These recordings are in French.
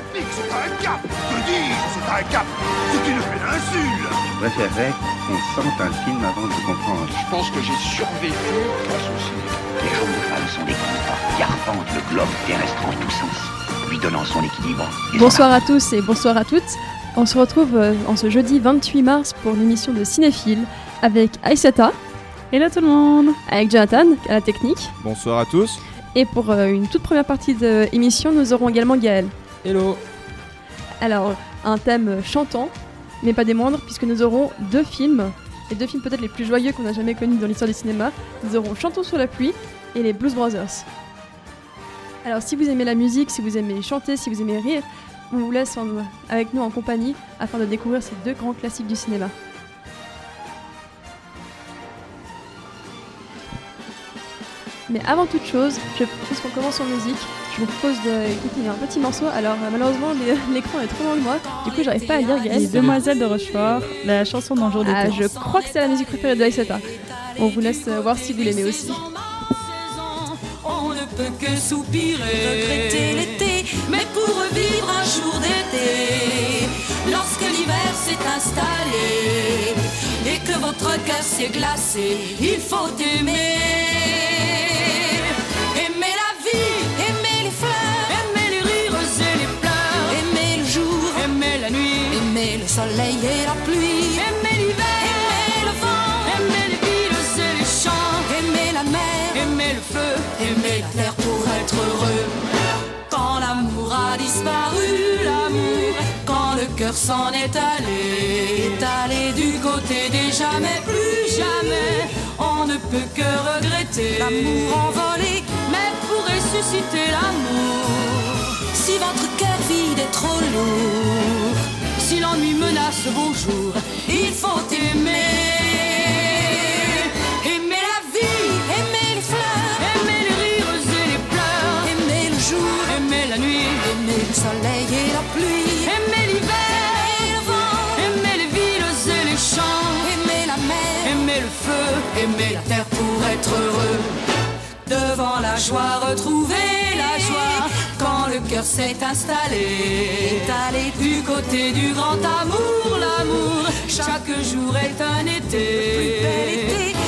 olympique, c'est un cap Je dis, c'est un cap C'est une péninsule Je préférerais qu'on sente un film avant de comprendre. Je pense que j'ai survécu grâce au cinéma. Les jaunes femmes sont des compas qui arpentent le globe terrestre en tous sens, lui donnant son équilibre. Bonsoir à tous et bonsoir à toutes. On se retrouve euh, en ce jeudi 28 mars pour l'émission de Cinéphile avec Aïsata, Hello tout le monde avec Jonathan à la technique. Bonsoir à tous. Et pour euh, une toute première partie de l'émission, nous aurons également Gaël. Hello. Alors, un thème chantant, mais pas des moindres, puisque nous aurons deux films, les deux films peut-être les plus joyeux qu'on a jamais connus dans l'histoire du cinéma. Nous aurons Chantons sous la pluie et les Blues Brothers. Alors, si vous aimez la musique, si vous aimez chanter, si vous aimez rire, on vous laisse avec nous en compagnie afin de découvrir ces deux grands classiques du cinéma. Mais avant toute chose, je propose qu'on commence en musique. Je vous propose d'écouter un petit morceau. Alors euh, malheureusement l'é- l'écran est trop loin de moi, du coup j'arrive pas à lire Les. Demoiselles de Rochefort, la chanson d'un jour d'été. Ah, je crois que c'est la musique préférée de Aïsata. On vous laisse euh, voir si vous l'aimez aussi. On ne peut que soupirer, regretter l'été, mais pour revivre un jour d'été, lorsque l'hiver s'est installé et que votre cœur s'est glacé, il faut. Aimer soleil et la pluie, aimer l'hiver, aimer le vent, aimer les villes et les champs, aimer la mer, aimer le feu, aimer la terre pour être heureux. Quand l'amour a disparu, l'amour, quand le cœur s'en est allé, est allé du côté des jamais, plus jamais, on ne peut que regretter. L'amour envolé, mais pour ressusciter l'amour, si votre cœur vide est trop lourd, si l'ennui menace vos jours, il faut aimer. Aimer la vie, aimer les fleurs, aimer les rires et les pleurs, aimer le jour, aimer la nuit, aimer le soleil et la pluie, aimer l'hiver, aimer le vent, aimer les villes et les champs, aimer la mer, aimer le feu, aimer la terre pour être heureux. Devant la joie, quand le cœur s'est installé. Allé du côté du grand amour, l'amour. Chaque jour est un été. Et devant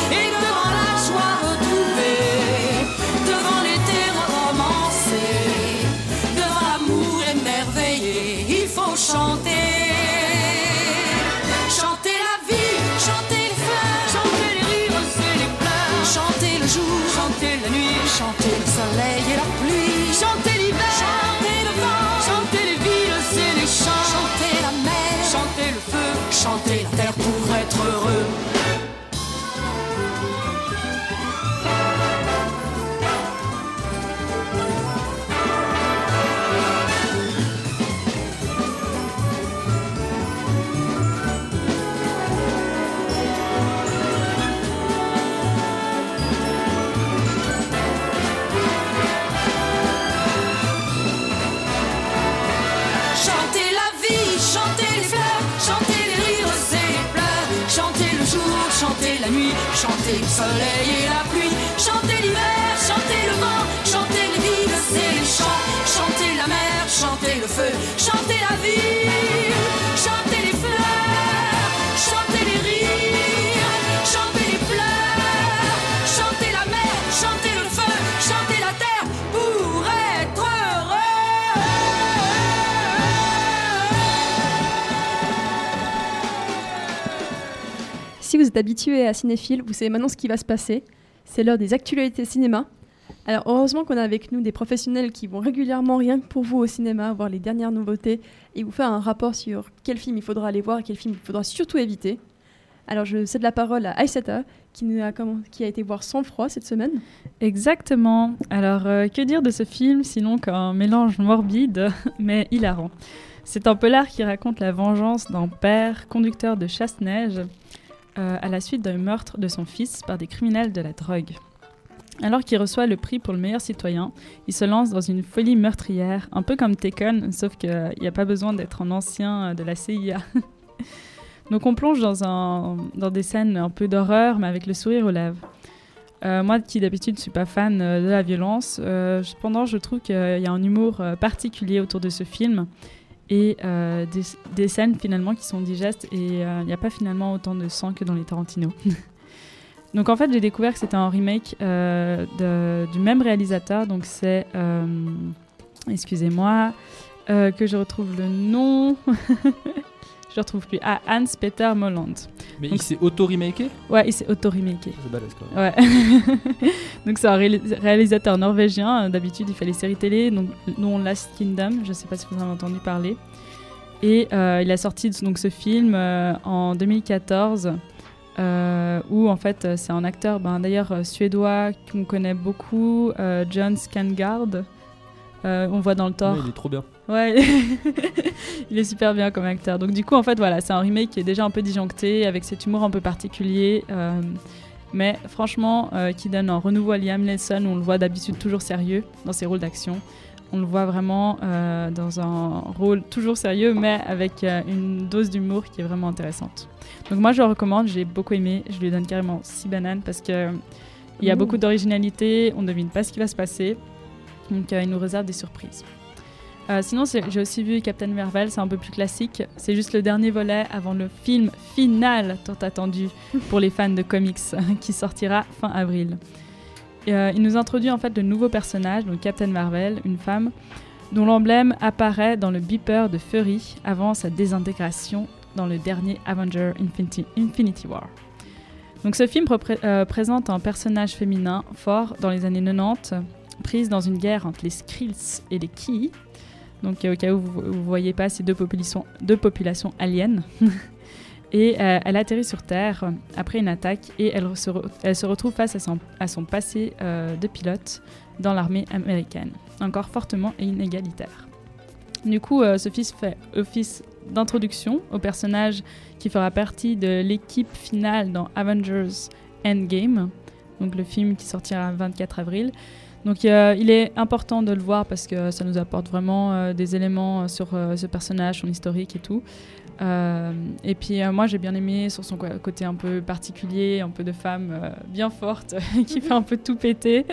chanter. Le soleil et la pluie, chanter l'hiver, vous êtes habitué à Cinéphile, vous savez maintenant ce qui va se passer. C'est l'heure des actualités cinéma. Alors heureusement qu'on a avec nous des professionnels qui vont régulièrement rien que pour vous au cinéma voir les dernières nouveautés et vous faire un rapport sur quel film il faudra aller voir et quel film il faudra surtout éviter. Alors je cède la parole à Aïsata qui, a été voir Sans froid cette semaine. Exactement. Alors, euh, que dire de ce film sinon qu'un mélange morbide mais hilarant C'est un polar qui raconte la vengeance d'un père conducteur de chasse-neige euh, à la suite d'un meurtre de son fils par des criminels de la drogue. Alors qu'il reçoit le prix pour le meilleur citoyen, il se lance dans une folie meurtrière, un peu comme Taken, sauf qu'il n'y a pas besoin d'être un ancien euh, de la CIA. Donc on plonge dans, des scènes un peu d'horreur, mais avec le sourire aux lèvres. Euh, moi, qui d'habitude ne suis pas fan euh, de la violence, euh, cependant, je trouve qu'il y a un humour euh, particulier autour de ce film et euh, des, scènes finalement qui sont digestes et euh, il n'y a pas finalement autant de sang que dans les Tarantino. donc en fait, j'ai découvert que c'était un remake euh, du même réalisateur, donc c'est, excusez-moi, que je retrouve le nom. je le retrouve plus. Ah, Hans-Peter Molland. Mais Donc- il s'est auto-remaké? Ouais, il s'est auto-remaké. C'est balèze quand même. Ouais. donc c'est un réalis- réalisateur norvégien. D'habitude, il fait les séries télé, donc, dont Last Kingdom. Je sais pas si vous en avez entendu parler. Et euh, il a sorti donc ce film euh, en 2014. euh, où en fait c'est un acteur ben, d'ailleurs suédois qu'on connaît beaucoup, John Skangard. On voit dans le Thor. Il est trop bien. Ouais, il est super bien comme acteur. Donc du coup, en fait, voilà, c'est un remake qui est déjà un peu disjoncté, avec cet humour un peu particulier, euh, mais franchement, euh, qui donne un renouveau à Liam Neeson, où on le voit d'habitude toujours sérieux dans ses rôles d'action. On le voit vraiment euh, dans un rôle toujours sérieux, mais avec une dose d'humour qui est vraiment intéressante. Donc moi, je le recommande, j'ai beaucoup aimé. Je lui donne carrément 6 bananes parce que il y a beaucoup d'originalité, on ne devine pas ce qui va se passer. Donc euh, il nous réserve des surprises. Euh, sinon, j'ai aussi vu Captain Marvel, c'est un peu plus classique. C'est juste le dernier volet avant le film final tant attendu pour les fans de comics qui sortira fin avril. Et, euh, il nous introduit en fait de nouveaux personnages, donc Captain Marvel, une femme, dont l'emblème apparaît dans le beeper de Fury avant sa désintégration dans le dernier Avenger Infinity, Infinity War. Donc ce film repré- euh, présente un personnage féminin fort dans les années 90, prise dans une guerre entre les Skrills et les Ki. Donc euh, au cas où vous ne voyez pas ces deux populations, deux aliens. et euh, elle atterrit sur Terre après une attaque et elle se, retrouve face à son, à son passé euh, de pilote dans l'armée américaine, encore fortement inégalitaire. Du coup, euh, ce fils fait office d'introduction au personnage qui fera partie de l'équipe finale dans Avengers Endgame, donc le film qui sortira le 24 avril. Donc euh, il est important de le voir parce que ça nous apporte vraiment euh, des éléments euh, sur euh, ce personnage, son historique et tout. Euh, et puis euh, moi j'ai bien aimé sur son côté un peu particulier, un peu de femme euh, bien forte qui fait un peu tout péter.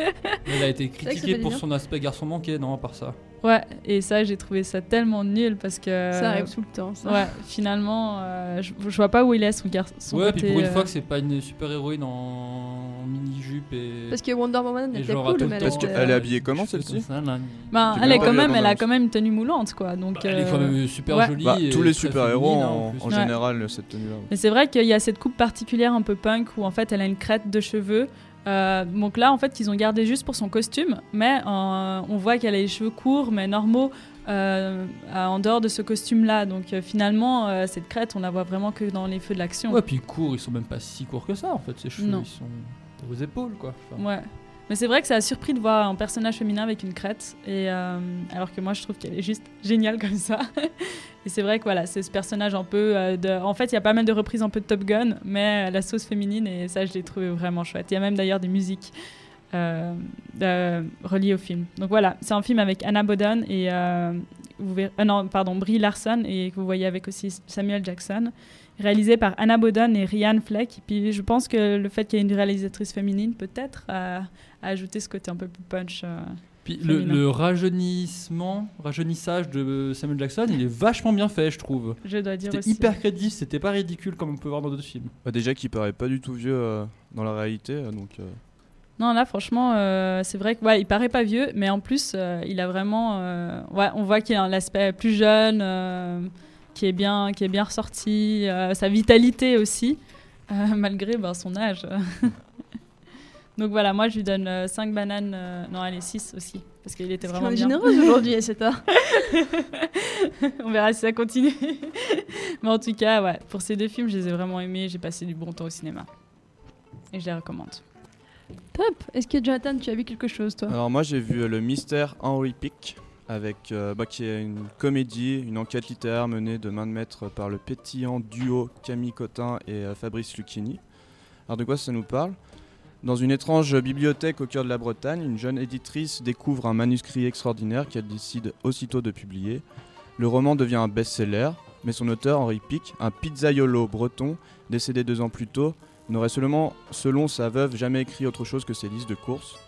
Il a été vrai que ça critiqué fait pour son aspect garçon manqué, non, à part ça? Ouais, et ça j'ai trouvé ça tellement nul parce que Ça arrive tout le temps. Ça. Ouais, finalement, euh, je, je vois pas où il est son, gar- son ouais, côté. puis pour une euh, fois que c'est pas une super héroïne en mini-jupe et. Parce que Wonder Woman était cool, mais elle Parce était- qu'elle est habillée comment celle-ci Ben, J'ai elle, est quand même, elle a quand même une tenue moulante, quoi. Donc, bah, Elle est quand euh, même super ouais. jolie. Bah, et tous les super-héros en, Ouais. général cette tenue-là. Mais c'est vrai qu'il y a cette coupe particulière un peu punk où en fait elle a une crête de cheveux. Euh, donc là, en fait, ils ont gardé juste pour son costume, mais euh, on voit qu'elle a les cheveux courts, mais normaux, euh, en dehors de ce costume-là. Donc finalement, cette crête, on la voit vraiment que dans les feux de l'action. Ouais, puis courent, ils sont même pas si courts que ça en fait, ces cheveux. Non. Ils sont aux épaules quoi. Enfin, Ouais. Mais c'est vrai que ça a surpris de voir un personnage féminin avec une crête, et euh, alors que moi je trouve qu'elle est juste géniale comme ça. et c'est vrai que voilà, c'est ce personnage un peu euh. En fait, il y a pas mal de reprises un peu de Top Gun, mais à la sauce féminine, et ça je l'ai trouvé vraiment chouette. Il y a même d'ailleurs des musiques euh, euh, reliées au film. Donc voilà, c'est un film avec Anna Bodden et. euh, euh, non, pardon, Brie Larson, et que vous voyez avec aussi Samuel Jackson réalisé par Anna Bodden et Ryan Fleck. Et puis je pense que le fait qu'il y ait une réalisatrice féminine, peut-être, a, a ajouté ce côté un peu plus punch. euh. Puis le, rajeunissement, rajeunissage de Samuel Jackson, il est vachement bien fait, je trouve. Je dois dire C'était aussi. hyper crédible, c'était pas ridicule comme on peut voir dans d'autres films. Bah, déjà qu'il paraît pas du tout vieux euh, dans la réalité, euh, donc euh, Non, là, franchement, euh, c'est vrai que ouais, paraît pas vieux, mais en plus, euh, il a vraiment. euh, ouais, on voit qu'il a l'aspect plus jeune, euh, qui est bien, qui est bien ressorti, euh, sa vitalité aussi, euh, malgré ben, son âge. Donc voilà, moi je lui donne 5 bananes, euh, non allez 6 aussi, parce qu'il était vraiment bien. généreuse aujourd'hui, c'est ça. On verra si ça continue. Mais en tout cas, ouais, pour ces deux films, je les ai vraiment aimés. J'ai passé du bon temps au cinéma. Et je les recommande. Top. Est-ce que Jonathan, tu as vu quelque chose, toi? Alors moi j'ai vu euh, le mystère Henry Pick avec euh, bah, qui est une comédie, une enquête littéraire menée de main de maître par le pétillant duo Camille Cotin et euh, Fabrice Lucchini. Alors de quoi ça nous parle? Dans une étrange bibliothèque au cœur de la Bretagne, une jeune éditrice découvre un manuscrit extraordinaire qu'elle décide aussitôt de publier. Le roman devient un best-seller, mais son auteur Henri Pic, un pizzaiolo breton décédé deux ans plus tôt, n'aurait seulement, selon sa veuve, jamais écrit autre chose que ses listes de courses.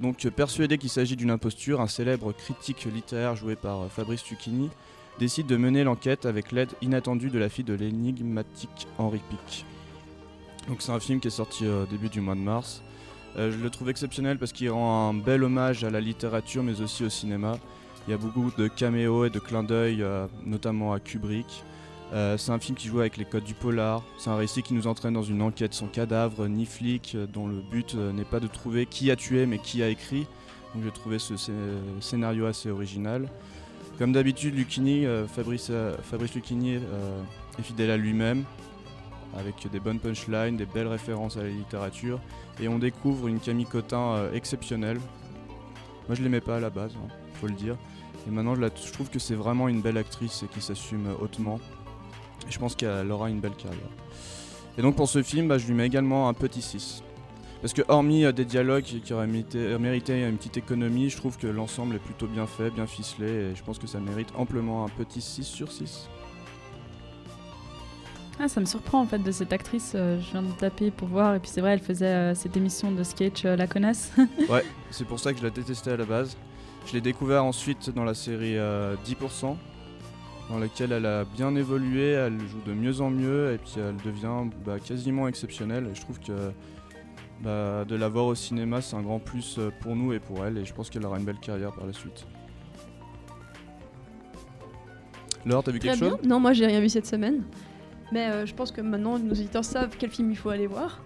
Donc euh, persuadé qu'il s'agit d'une imposture, un célèbre critique littéraire joué par euh, Fabrice Lucchini décide de mener l'enquête avec l'aide inattendue de la fille de l'énigmatique Henri Pic. Donc c'est un film qui est sorti euh, au début du mois de mars. Euh, je le trouve exceptionnel parce qu'il rend un bel hommage à la littérature mais aussi au cinéma. Il y a beaucoup de caméos et de clins d'œil, euh, notamment à Kubrick. Euh, c'est un film qui joue avec les codes du polar. C'est un récit qui nous entraîne dans une enquête sans cadavre ni flic, euh, dont le but euh, n'est pas de trouver qui a tué mais qui a écrit. Donc j'ai trouvé ce scé- scénario assez original. Comme d'habitude, Fabrice, Fabrice Lucchini est fidèle à lui-même, avec des bonnes punchlines, des belles références à la littérature, et on découvre une Camille Cotin exceptionnelle. Moi je l'aimais pas à la base, hein, faut le dire. Et maintenant je, je trouve que c'est vraiment une belle actrice et qui s'assume hautement. Et je pense qu'elle aura une belle carrière. Et donc pour ce film, bah, je lui mets également un petit 6. Parce que hormis euh, des dialogues qui auraient mérité, euh, mérité une petite économie, je trouve que l'ensemble est plutôt bien fait, bien ficelé, et je pense que ça mérite amplement un petit 6 sur 6. Ah, ça me surprend en fait de cette actrice. euh, je viens de taper pour voir et puis c'est vrai, elle faisait euh, cette émission de sketch La Connasse. Ouais, c'est pour ça que je la détestais à la base. Je l'ai découvert ensuite dans la série euh, 10%, dans laquelle elle a bien évolué, elle joue de mieux en mieux, et puis elle devient bah, quasiment exceptionnelle. Et je trouve que bah, de la voir au cinéma, c'est un grand plus euh, pour nous et pour elle, et je pense qu'elle aura une belle carrière par la suite. Laure, t'as vu Très quelque bien. chose? Non, moi j'ai rien vu cette semaine. Mais euh, je pense que maintenant nos auditeurs savent quel film il faut aller voir,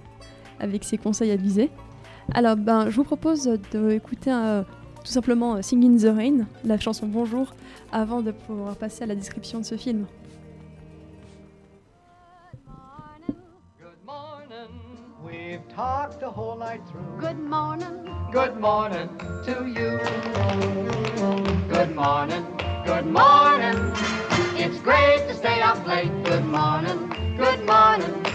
avec ses conseils avisés. Alors ben, je vous propose d'écouter euh, tout simplement euh, Sing in the Rain, la chanson Bonjour, avant de pouvoir passer à la description de ce film. Good morning. We've talked the whole night through. Good morning. Good morning to you. Good morning. Good morning. It's great to stay up late. Good morning. Good morning.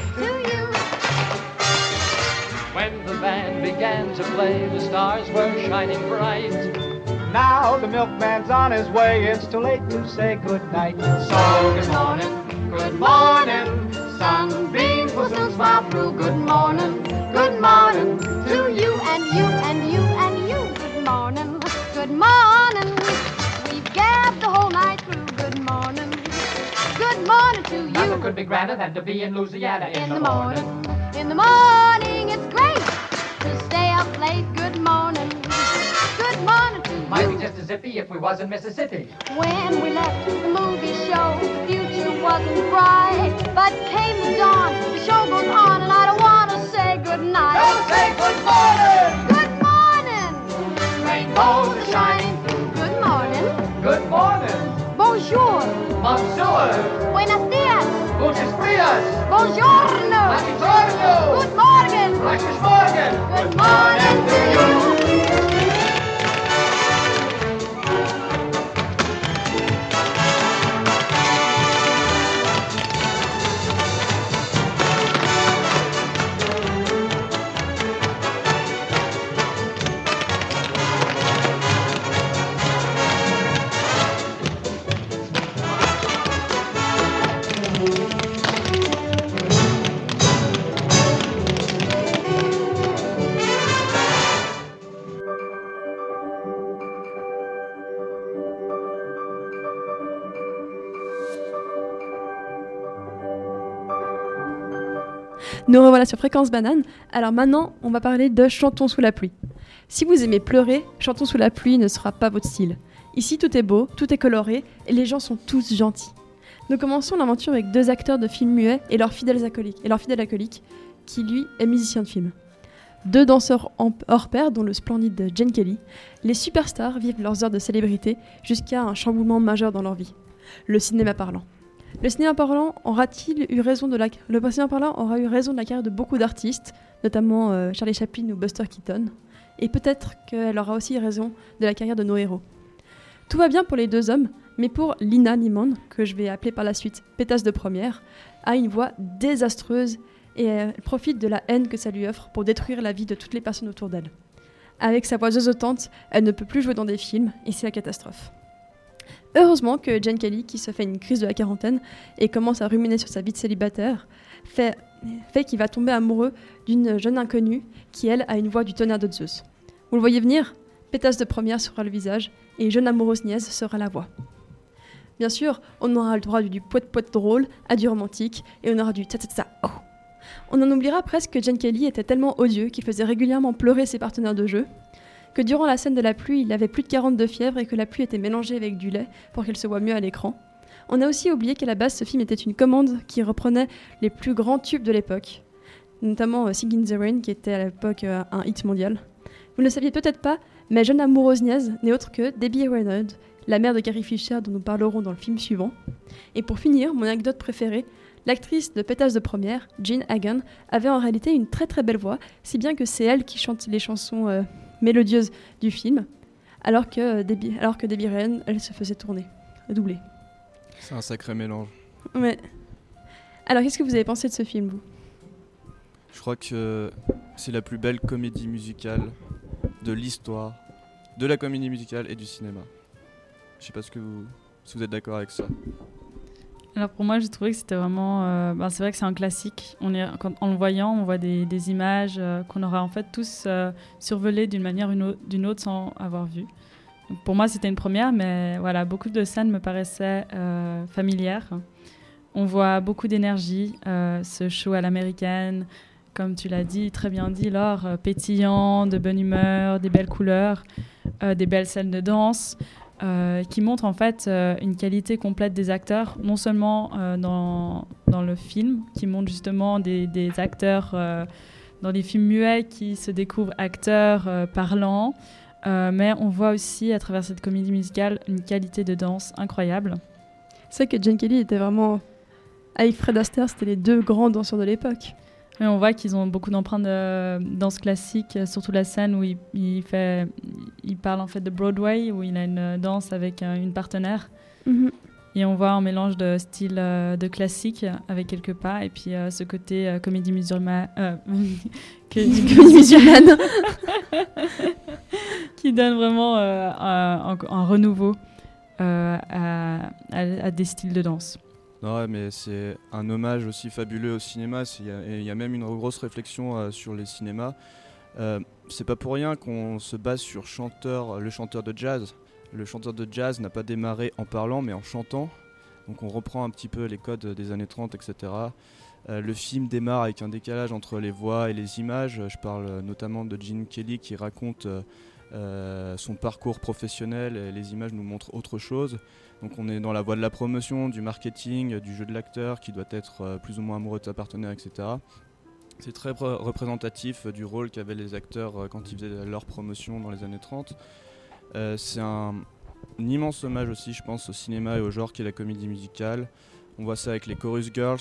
When the band began to play, the stars were shining bright. Now the milkman's on his way. It's too late to say good night. So good morning. Good morning. Sunbeams will soon smile through. Good morning. Good morning to you and you and you and you. Good morning. Good morning. We've gabbed the whole night through. Good morning. Good morning to Nothing you. could be grander than to be in Louisiana in, In the morning. In the morning, it's great to stay up late. Good morning. Good morning to Might be just as zippy if we was in Mississippi. When we left the movie show, the future wasn't bright. But came the dawn, the show goes on, and I don't want to say goodnight. Don't say good morning. Good morning. Rainbows are shining through. Good morning. Good morning. Bonjour. Monsieur. Buenos dias. Gutes Frias. Buongiorno. Buongiorno. Good morning. Gleiches Morgen. Good morning to you. Nous revoilà sur Fréquence Banane. Alors maintenant, on va parler de Chantons sous la pluie. Si vous aimez pleurer, Chantons sous la pluie ne sera pas votre style. Ici, tout est beau, tout est coloré et les gens sont tous gentils. Nous commençons l'aventure avec deux acteurs de films muets et leurs fidèles acolytes, et leur fidèle acolyte, qui lui est musicien de film. Deux danseurs hors pair, dont le splendide Jen Kelly, les superstars vivent leurs heures de célébrité jusqu'à un chamboulement majeur dans leur vie. Le cinéma parlant. Le cinéma parlant aura-t-il eu raison de la le cinéma parlant aura eu raison de la carrière de beaucoup d'artistes, notamment euh, Charlie Chaplin ou Buster Keaton, et peut-être qu'elle aura aussi raison de la carrière de nos héros. Tout va bien pour les deux hommes, mais pour Lina Nimon, que je vais appeler par la suite pétasse de première, a une voix désastreuse et euh, elle profite de la haine que ça lui offre pour détruire la vie de toutes les personnes autour d'elle. Avec sa voix zozotante, elle ne peut plus jouer dans des films et c'est la catastrophe. Heureusement que Jane Kelly, qui se fait une crise de la quarantaine et commence à ruminer sur sa vie de célibataire, fait qu'il va tomber amoureux d'une jeune inconnue qui, elle, a une voix du tonnerre de Zeus. Vous le voyez venir Pétasse de première sera le visage et jeune amoureuse niaise sera la voix. Bien sûr, on aura le droit du poète poète drôle à du romantique et on aura du ta ta ta oh. On en oubliera presque que Jen Kelly était tellement odieux qu'il faisait régulièrement pleurer ses partenaires de jeu, que durant la scène de la pluie, il avait plus de 40 de fièvre et que la pluie était mélangée avec du lait pour qu'elle se voit mieux à l'écran. On a aussi oublié qu'à la base, ce film était une commande qui reprenait les plus grands tubes de l'époque, notamment euh, Sing in the Rain, qui était à l'époque euh, un hit mondial. Vous ne le saviez peut-être pas, mais Jeune amoureuse niaise n'est autre que Debbie Reynolds, la mère de Carrie Fisher dont nous parlerons dans le film suivant. Et pour finir, mon anecdote préférée, l'actrice de Pétasse de première, Jean Hagen, avait en réalité une très très belle voix, si bien que c'est elle qui chante les chansons euh, mélodieuses du film, alors que, Debbie, alors que Debbie Reynolds, elle se faisait tourner, doubler. C'est un sacré mélange. Ouais. Alors qu'est-ce que vous avez pensé de ce film, vous? Je crois que c'est la plus belle comédie musicale de l'histoire, de la comédie musicale et du cinéma. Je sais pas ce que vous, si vous êtes d'accord avec ça. Alors pour moi, j'ai trouvé que c'était vraiment. ben, c'est vrai que c'est un classique. On est, en le voyant, on voit des, images euh, qu'on aura en fait tous euh, survolées d'une manière ou d'une autre sans avoir vu. Pour moi, c'était une première, mais voilà, beaucoup de scènes me paraissaient familières. On voit beaucoup d'énergie, ce show à l'américaine, comme tu l'as dit, très bien dit, Laure, pétillant, de bonne humeur, des belles couleurs, des belles scènes de danse euh, qui montre en fait euh, une qualité complète des acteurs, non seulement euh, dans, dans le film, qui montre justement des, acteurs dans des films muets qui se découvrent acteurs parlants, mais on voit aussi à travers cette comédie musicale une qualité de danse incroyable. C'est vrai que Jen Kelly était vraiment. Avec Fred Astaire, c'était les deux grands danseurs de l'époque. On voit qu'ils ont beaucoup d'empreintes de danse classique, euh, surtout la scène où il, il fait, il parle en fait de Broadway, où il a une danse avec euh, une partenaire. Mhm. Et on voit un mélange de style euh, de classique avec quelques pas, et puis euh, ce côté euh, comédie musulmane, euh, que- Comédie musulmane. qui donne vraiment euh, un, renouveau euh, à, à- à des styles de danse. Non, mais c'est un hommage aussi fabuleux au cinéma. Il y, a- même une grosse réflexion euh, sur les cinémas. Euh, c'est pas pour rien qu'on se base sur le chanteur de jazz. Le chanteur de jazz n'a pas démarré en parlant, mais en chantant. Donc on reprend un petit peu les codes des années 30, etc. Euh, le film démarre avec un décalage entre les voix et les images. Je parle notamment de Gene Kelly qui raconte euh, son parcours professionnel et les images nous montrent autre chose. Donc on est dans la voie de la promotion, du marketing, du jeu de l'acteur qui doit être euh, plus ou moins amoureux de sa partenaire, etc. C'est très re- représentatif euh, du rôle qu'avaient les acteurs euh, quand ils faisaient leur promotion dans les années 30. Euh, c'est un, un immense hommage aussi, je pense, au cinéma et au genre qui est la comédie musicale. On voit ça avec les Chorus Girls,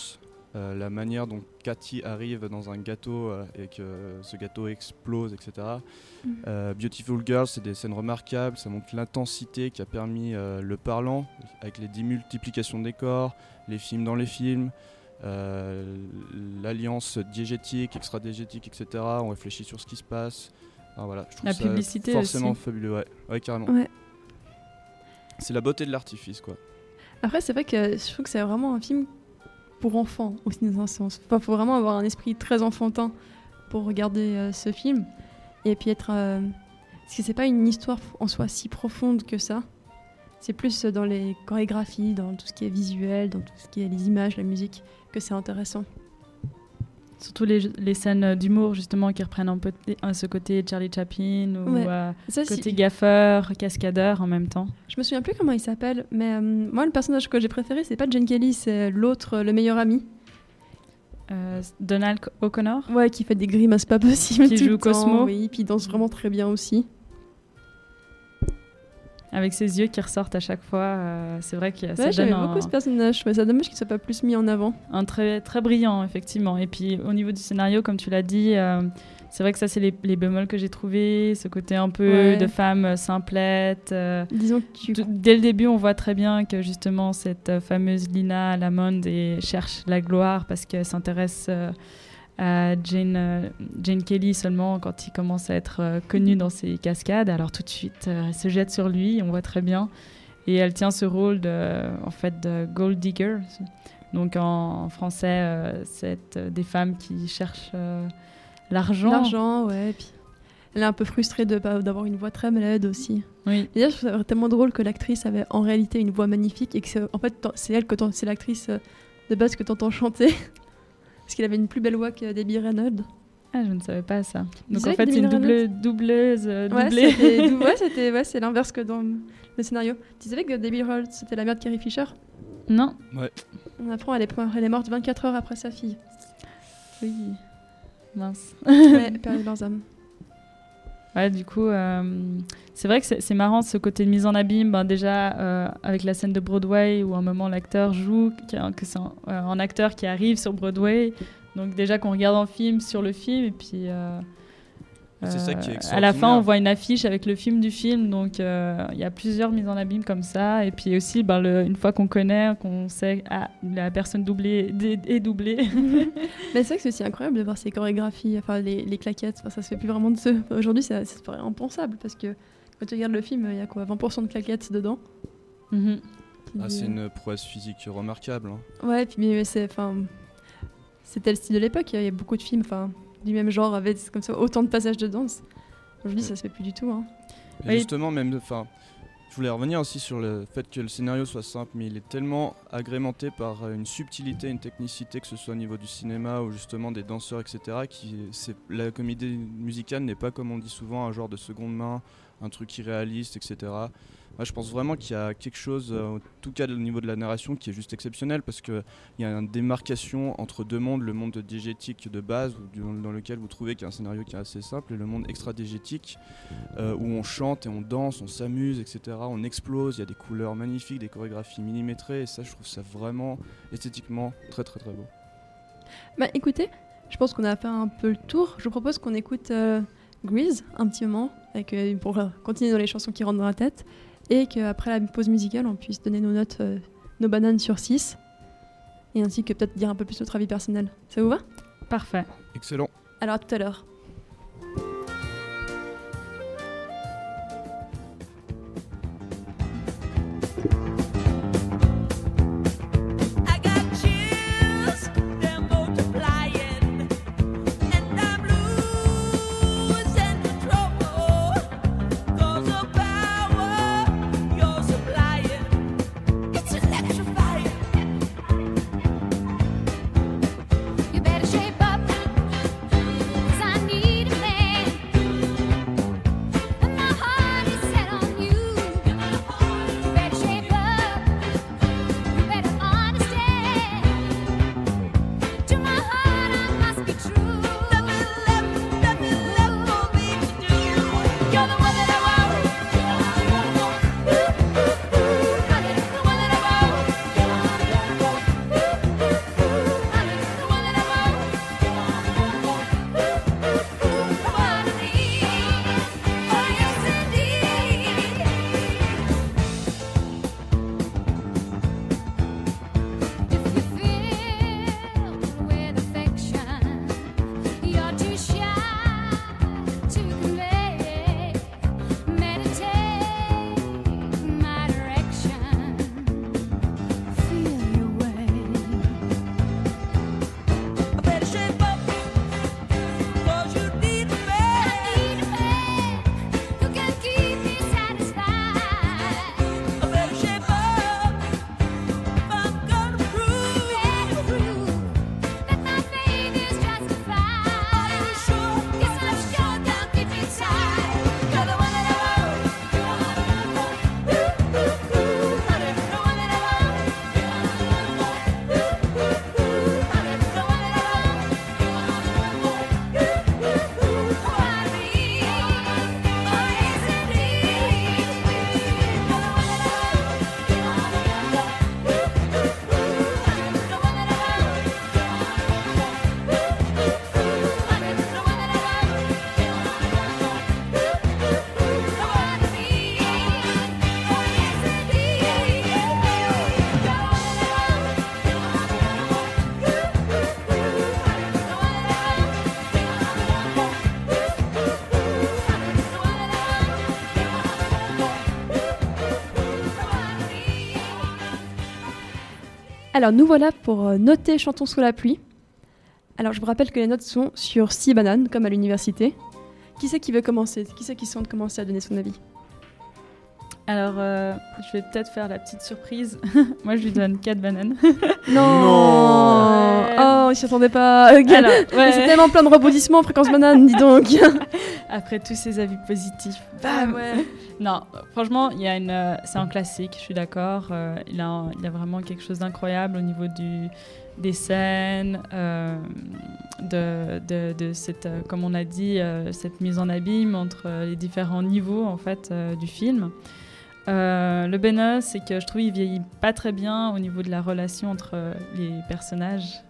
euh, la manière dont Cathy arrive dans un gâteau euh, et que ce gâteau explose, etc. Mhm. Euh, Beautiful Girls, c'est des scènes remarquables, ça montre l'intensité qui a permis le parlant, avec les démultiplications des corps, les films dans les films, l'alliance diégétique, extra-diégétique, etc. On réfléchit sur ce qui se passe. Voilà, je trouve La ça publicité forcément aussi. fabuleux, ouais, ouais carrément. Ouais. C'est la beauté de l'artifice, quoi. Après, c'est vrai que je trouve que c'est vraiment un film pour enfants, aussi dans un sens. Enfin, faut vraiment avoir un esprit très enfantin pour regarder euh, ce film. Et puis être. euh, Parce que c'est pas une histoire en soi si profonde que ça. C'est plus dans les chorégraphies, dans tout ce qui est visuel, dans tout ce qui est les images, la musique, que c'est intéressant. Surtout les, les scènes d'humour justement qui reprennent un peu ce côté Charlie Chaplin ou Ouais. euh, Ça, si- côté gaffeur, cascadeur en même temps. Je me souviens plus comment il s'appelle, mais euh, moi, le personnage que j'ai préféré, c'est pas Jen Kelly, c'est l'autre, le meilleur ami. Euh, Donald O'Connor Ouais, qui fait des grimaces pas possibles. Qui tout joue le temps, Cosmo. Oui, puis il danse vraiment très bien aussi. Avec ses yeux qui ressortent à chaque fois. euh, c'est vrai que ça Ouais, donne j'aimais un, beaucoup ce personnage. Trouvais ça dommage qu'il soit pas plus mis en avant. un très, très brillant, effectivement. Et puis au niveau du scénario, comme tu l'as dit, euh, c'est vrai que ça, c'est les, les bémols que j'ai trouvés. Ce côté un peu Ouais. de femme euh, simplette. euh, Disons que tu. Dès le début, on voit très bien que justement cette fameuse Lina Lamond et cherche la gloire parce qu'elle s'intéresse à Jane, euh, Jane Kelly seulement quand il commence à être euh, connu dans ses cascades. Alors tout de suite, euh, elle se jette sur lui, on voit très bien. Et elle tient ce rôle de, en fait, de gold digger, Donc en, en français, c'est des femmes qui cherchent l'argent. L'argent, ouais. et Puis elle est un peu frustrée de pas- d'avoir une voix très malade aussi. Oui. D'ailleurs, je trouve ça tellement drôle que l'actrice avait en réalité une voix magnifique et que c'est- en fait c'est elle que c'est l'actrice de base que t'entends chanter. Parce qu'elle avait une plus belle voix que Debbie Reynolds. Ah, je ne savais pas ça. Donc en fait, c'est une double, doubleuse, euh, Ouais, doublée. dou- ouais, c'était ouais, c'est l'inverse que dans le scénario. Tu savais que Debbie Reynolds c'était la mère de Carrie Fisher? Non. Ouais. On apprend elle est, elle est morte 24 heures après sa fille. Oui. Mince. Ouais, leurs âmes. Ouais, du coup, euh, c'est vrai que c'est marrant ce côté de mise en abîme. Ben, déjà, euh, avec la scène de Broadway où à un moment l'acteur joue, que c'est un, euh, un acteur qui arrive sur Broadway. Donc, déjà qu'on regarde en film sur le film, et puis. Euh, C'est ça qui est à la fin, on voit une affiche avec le film du film, donc euh, il y a plusieurs mises en abîme comme ça. Et puis aussi, ben, le- une fois qu'on connaît, qu'on sait ah, la personne doublée est, est doublée. Mais c'est vrai que c'est aussi incroyable de voir ces chorégraphies, enfin les, les claquettes, enfin, ça se fait plus vraiment de ce. Aujourd'hui, ça, ça paraît impensable parce que quand tu regardes le film, il y a quoi 20% de claquettes dedans. Mhm. Ah, c'est euh, une prouesse physique remarquable. hein. Ouais, puis mais c'est enfin c'était le style de l'époque, il y a beaucoup de films enfin du même genre avec comme ça autant de passages de danse. Aujourd'hui, ça se fait plus du tout hein. Justement, même, enfin, je voulais revenir aussi sur le fait que le scénario soit simple, mais il est tellement agrémenté par euh, une subtilité, une technicité, que ce soit au niveau du cinéma ou justement des danseurs, etc. Qui, c'est, la comédie musicale n'est pas comme on dit souvent un genre de seconde main, un truc irréaliste, etc. Je pense vraiment qu'il y a quelque chose, euh, en tout cas au niveau de la narration, qui est juste exceptionnel parce qu'il y a une démarcation entre deux mondes, le monde diégétique de base, dans, lequel vous trouvez qu'il y a un scénario qui est assez simple, et le monde extra-diégétique, euh, où on chante et on danse, on s'amuse, etc. On explose, il y a des couleurs magnifiques, des chorégraphies millimétrées, et ça, je trouve ça vraiment esthétiquement très très très beau. Bah écoutez, je pense qu'on a fait un peu le tour. Je vous propose qu'on écoute euh, un petit moment euh, pour continuer dans les chansons qui rentrent dans la tête et qu'après la pause musicale, on puisse donner nos notes, euh, nos bananes sur 6 et ainsi que peut-être dire un peu plus notre avis personnel. Ça vous va? Parfait. Excellent. Alors à tout à l'heure. Alors, nous voilà pour euh, noter Chantons sous la pluie. Alors, je vous rappelle que les notes sont sur 6 bananes, comme à l'université. Qui c'est qui veut commencer? Qui c'est qui sent de commencer à donner son avis? Alors, euh, je vais peut-être faire la petite surprise. Moi, je lui donne 4 bananes. Non Ouais. Oh, il s'y attendait pas. Alors, Mais ouais. C'est tellement plein de rebondissements en fréquence banane, dis donc. Après tous ces avis positifs. Ah bam. ouais. Non, franchement, il y a une, euh, c'est un classique, je suis d'accord. Euh, il, a, un- il a vraiment quelque chose d'incroyable au niveau du, des scènes, euh, de, de, de cette, euh, comme on a dit, euh, cette mise en abîme entre euh, les différents niveaux en fait euh, du film. Euh, le bénin, c'est que je trouve qu'il vieillit pas très bien au niveau de la relation entre euh, les personnages.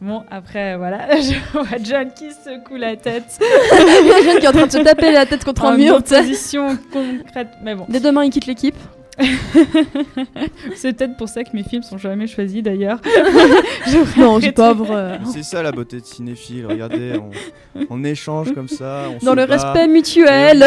Bon, après, voilà, je vois John qui secoue la tête. Jeanne qui est en train de se taper la tête contre un mur, tu sais. opposition concrète. Mais bon, Dès demain, il quitte l'équipe. c'est peut-être pour ça que mes films sont jamais choisis d'ailleurs. Non, j'ai pauvre. C'est ça la beauté de cinéphile, regardez, on, on échange comme ça. On Dans le bat. respect mutuel.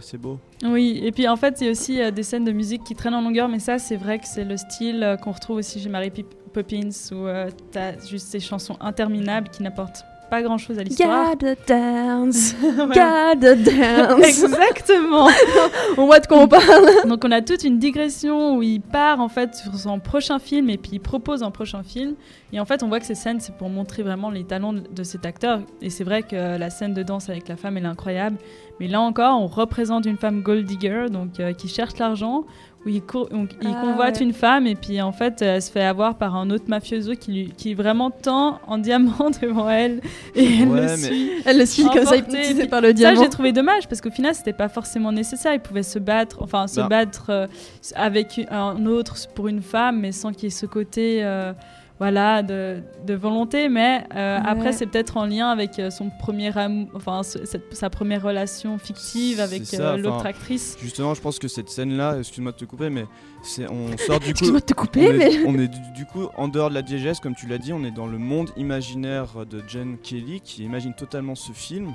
c'est- beau. Oui, et puis en fait, il y a aussi euh, des scènes de musique qui traînent en longueur, mais ça, c'est vrai que c'est le style euh, qu'on retrouve aussi chez Mary Pip- Poppins, où euh, t'as juste ces chansons interminables qui n'apportent pas grand chose à l'histoire. Gotta dance, Voilà. gotta dance. Exactement. On voit de quoi on parle. Donc on a toute une digression où il part en fait sur son prochain film et puis il propose un prochain film. Et en fait on voit que ces scènes c'est pour montrer vraiment les talents de- cet acteur. Et c'est vrai que la scène de danse avec la femme elle est incroyable. Mais là encore on représente une femme gold digger donc euh, qui cherche l'argent. Où il, court- donc, il Ah, convoite ouais. une femme et puis en fait elle se fait avoir par un autre mafioso qui, lui, qui vraiment tend en diamant devant elle et elle Ouais, le mais- suit. Elle le suit comme ça, hypnotisée par le Ça, diamant. j'ai trouvé dommage parce qu'au final, c'était pas forcément nécessaire. Il pouvait se battre, enfin, se Bah. battre euh, avec un autre pour une femme, mais sans qu'il y ait ce côté, euh, voilà, de, de volonté. Mais euh, Ouais. après, c'est peut-être en lien avec euh, son premier amour, enfin, ce- cette- sa première relation fictive avec euh, l'autre actrice. Justement, je pense que cette scène-là, excuse-moi de te couper, mais c'est, on sort du coup. Excuse-moi de te on couper, est, mais. on est du, du coup en dehors de la diégèse, comme tu l'as dit, on est dans le monde imaginaire de Jen Kelly qui imagine totalement ce film.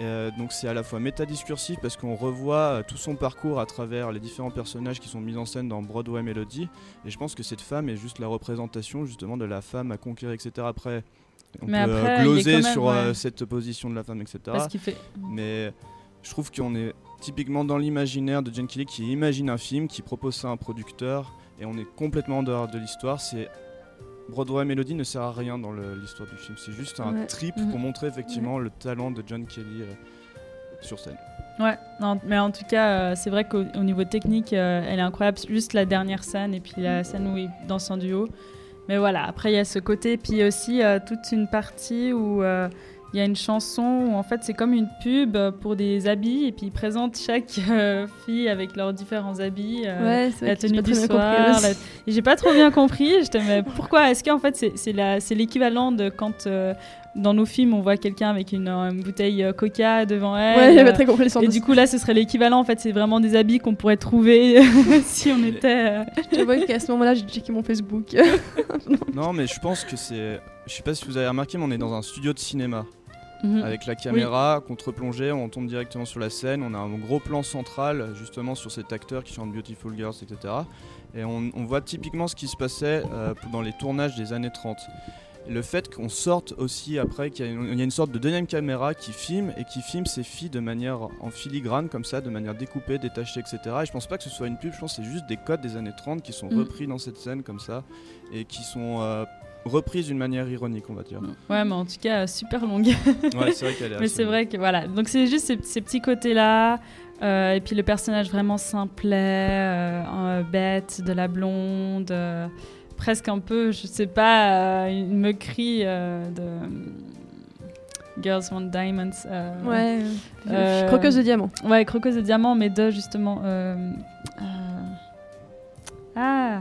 Euh, donc c'est à la fois métadiscursif parce qu'on revoit euh, tout son parcours à travers les différents personnages qui sont mis en scène dans Broadway Melody. Et je pense que cette femme est juste la représentation justement de la femme à conquérir, etc. Après, on Mais peut euh, après, gloser même, sur ouais. cette position de la femme, etc. Parce qu'il fait. Mais je trouve qu'on est typiquement dans l'imaginaire de Jen Kelly qui imagine un film, qui propose ça à un producteur, et on est complètement en dehors de l'histoire. C'est Broadway Melody ne sert à rien dans l'histoire du film. C'est juste un Ouais. trip Mhm. pour montrer effectivement le talent de John Kelly euh, sur scène. Ouais, non, mais en tout cas, euh, c'est vrai qu'au au niveau technique, euh, elle est incroyable. Juste la dernière scène et puis la scène où il danse en duo. Mais voilà, après, il y a ce côté. Puis aussi, toute une partie où il y a une chanson où en fait, c'est comme une pub pour des habits. Et puis, ils présentent chaque euh, fille avec leurs différents habits. euh, Ouais, c'est vrai la tenue pas du très bien compris soir. la- Et j'ai pas trop bien compris. J'étais, mais pourquoi Est-ce qu'en fait, c'est, c'est, la- c'est l'équivalent de quand euh, dans nos films, on voit quelqu'un avec une, une bouteille euh, coca devant elle Ouais, j'avais très compris le sens et du coup, là, ce serait l'équivalent. En fait, c'est vraiment des habits qu'on pourrait trouver si on était. euh, J'avoue qu'à ce moment-là, j'ai checké mon Facebook. non, mais je pense que c'est. Je sais pas si vous avez remarqué, mais on est dans un studio de cinéma. Mhm. Avec la caméra contre-plongée, on tombe directement sur la scène. On a un gros plan central justement sur cet acteur qui chante Beautiful Girls, etc. Et on, on voit typiquement ce qui se passait euh, dans les tournages des années 30. Et le fait qu'on sorte aussi après, qu'il y, a une- il y a une sorte de deuxième caméra qui filme et qui filme ces filles de manière en filigrane, comme ça, de manière découpée, détachée, etc. Et je pense pas que ce soit une pub, je pense que c'est juste des codes des années 30 qui sont Mm. repris dans cette scène comme ça et qui sont euh, reprises d'une manière ironique, on va dire. Ouais, mais en tout cas, euh, super longue. Ouais, c'est vrai qu'elle est mais c'est vrai que voilà. Donc, c'est juste ces, ces petits côtés-là. euh, et puis le personnage vraiment simplet, euh, un bête, de la blonde. euh, presque un peu, je sais pas, euh, une moquerie euh, de. Girls Want Diamonds. euh, Ouais, Euh, croqueuse de diamant. Ouais, croqueuse de diamant, mais de justement. euh, euh, Ah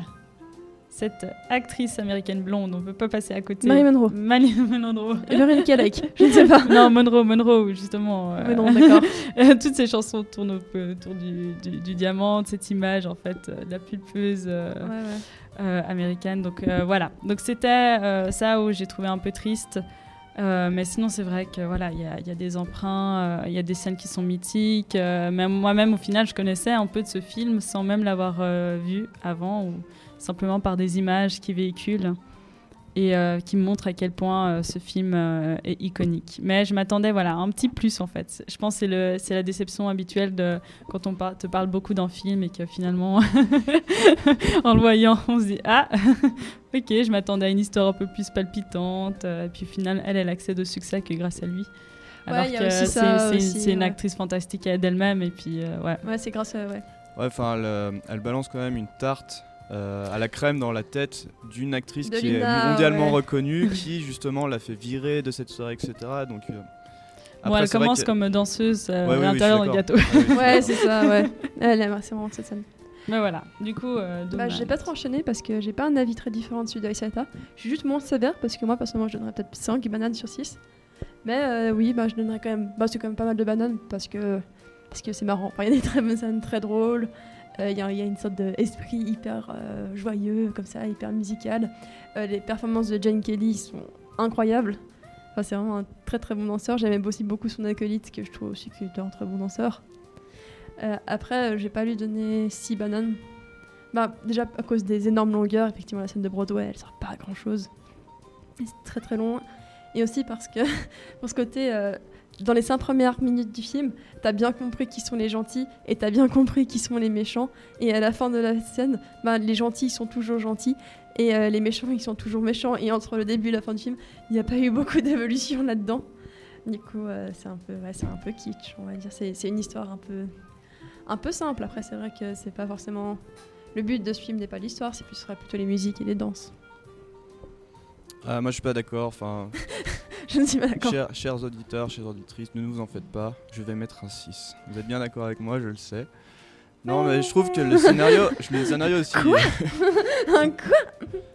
Cette actrice américaine blonde, on peut pas passer à côté. Marilyn Monroe. Marilyn Monroe. Et Lauren Kalek, je ne sais pas. non, Monroe, Monroe, justement. euh, d'accord. euh, Toutes ces chansons tournent au- autour du, du, du diamant, de cette image, en fait, euh, de la pulpeuse euh, Ouais, ouais. euh, américaine. Donc euh, voilà. Donc c'était euh, ça où j'ai trouvé un peu triste. Euh, mais sinon, c'est vrai que voilà, il y, a- il y a des emprunts, euh, il y a des scènes qui sont mythiques. euh, même moi-même, au final, je connaissais un peu de ce film sans même l'avoir euh, vu avant ou simplement par des images qui véhiculent et euh, qui montrent à quel point euh, ce film euh, est iconique. Mais je m'attendais voilà, à un petit plus en fait. Je pense que c'est le- c'est la déception habituelle de quand on par- te parle beaucoup d'un film et que finalement, en le voyant, on se dit Ah, ok, je m'attendais à une histoire un peu plus palpitante. euh, et puis au final, elle, elle accède au succès que grâce à lui. Alors il y a que c'est une, ouais. actrice fantastique à elle-même. Et puis, euh, ouais. Ouais, c'est grâce à. Ouais. Ouais, enfin, elle, elle balance quand même une tarte euh, à la crème dans la tête d'une actrice De qui Lina, est mondialement ouais. reconnue, qui justement l'a fait virer de cette soirée, etc. Donc, euh, Bon, après, elle c'est commence que- comme danseuse euh, Ouais, oui, à oui, l'intérieur du gâteau. Ouais, oui, c'est ça, ouais. Elle aime, c'est vraiment cette scène. Mais voilà, du coup, euh, Bah, j'ai pas trop enchaîné parce que j'ai pas un avis très différent de celui d'Aïsata. Je suis juste moins sévère parce que moi, personnellement, je donnerais peut-être 5 bananes sur 6. Mais euh, oui, bah, je donnerais quand même. Bah, c'est quand même pas mal de bananes parce que parce que c'est marrant. Enfin, il y a des très bonnes scènes très drôles. Euh, Il y, a- une sorte d'esprit hyper euh, joyeux, comme ça, hyper musical. Euh, les performances de Jane Kelly sont incroyables. C'est vraiment un très très bon danseur. J'aimais aussi beaucoup son acolyte, que je trouve aussi qu'il était un très bon danseur. Euh, après, j'ai pas lui donner 6 bananes. Bah, déjà à cause des énormes longueurs, effectivement, la scène de Broadway, elle sert pas à grand chose. C'est très très long. Et aussi parce que, pour ce côté, dans les 5 premières minutes du film, t'as bien compris qui sont les gentils et t'as bien compris qui sont les méchants. Et à la fin de la scène, bah, les gentils ils sont toujours gentils et euh, les méchants ils sont toujours méchants. Et entre le début et la fin du film, il n'y a pas eu beaucoup d'évolution là-dedans. Du coup, euh, c'est un peu, ouais, c'est un peu kitsch, on va dire. C'est une histoire un peu, un peu simple. Après, c'est vrai que c'est pas forcément le but de ce film n'est pas l'histoire, c'est plus ce serait plutôt les musiques et les danses. Ah, moi, je suis pas d'accord. Enfin, Je ne suis pas d'accord. chers, chers auditeurs, chères auditrices, ne vous en faites pas. Je vais mettre un 6. Vous êtes bien d'accord avec moi, je le sais. Non, mais je trouve que le scénario, je- le scénario aussi. Quoi Un quoi?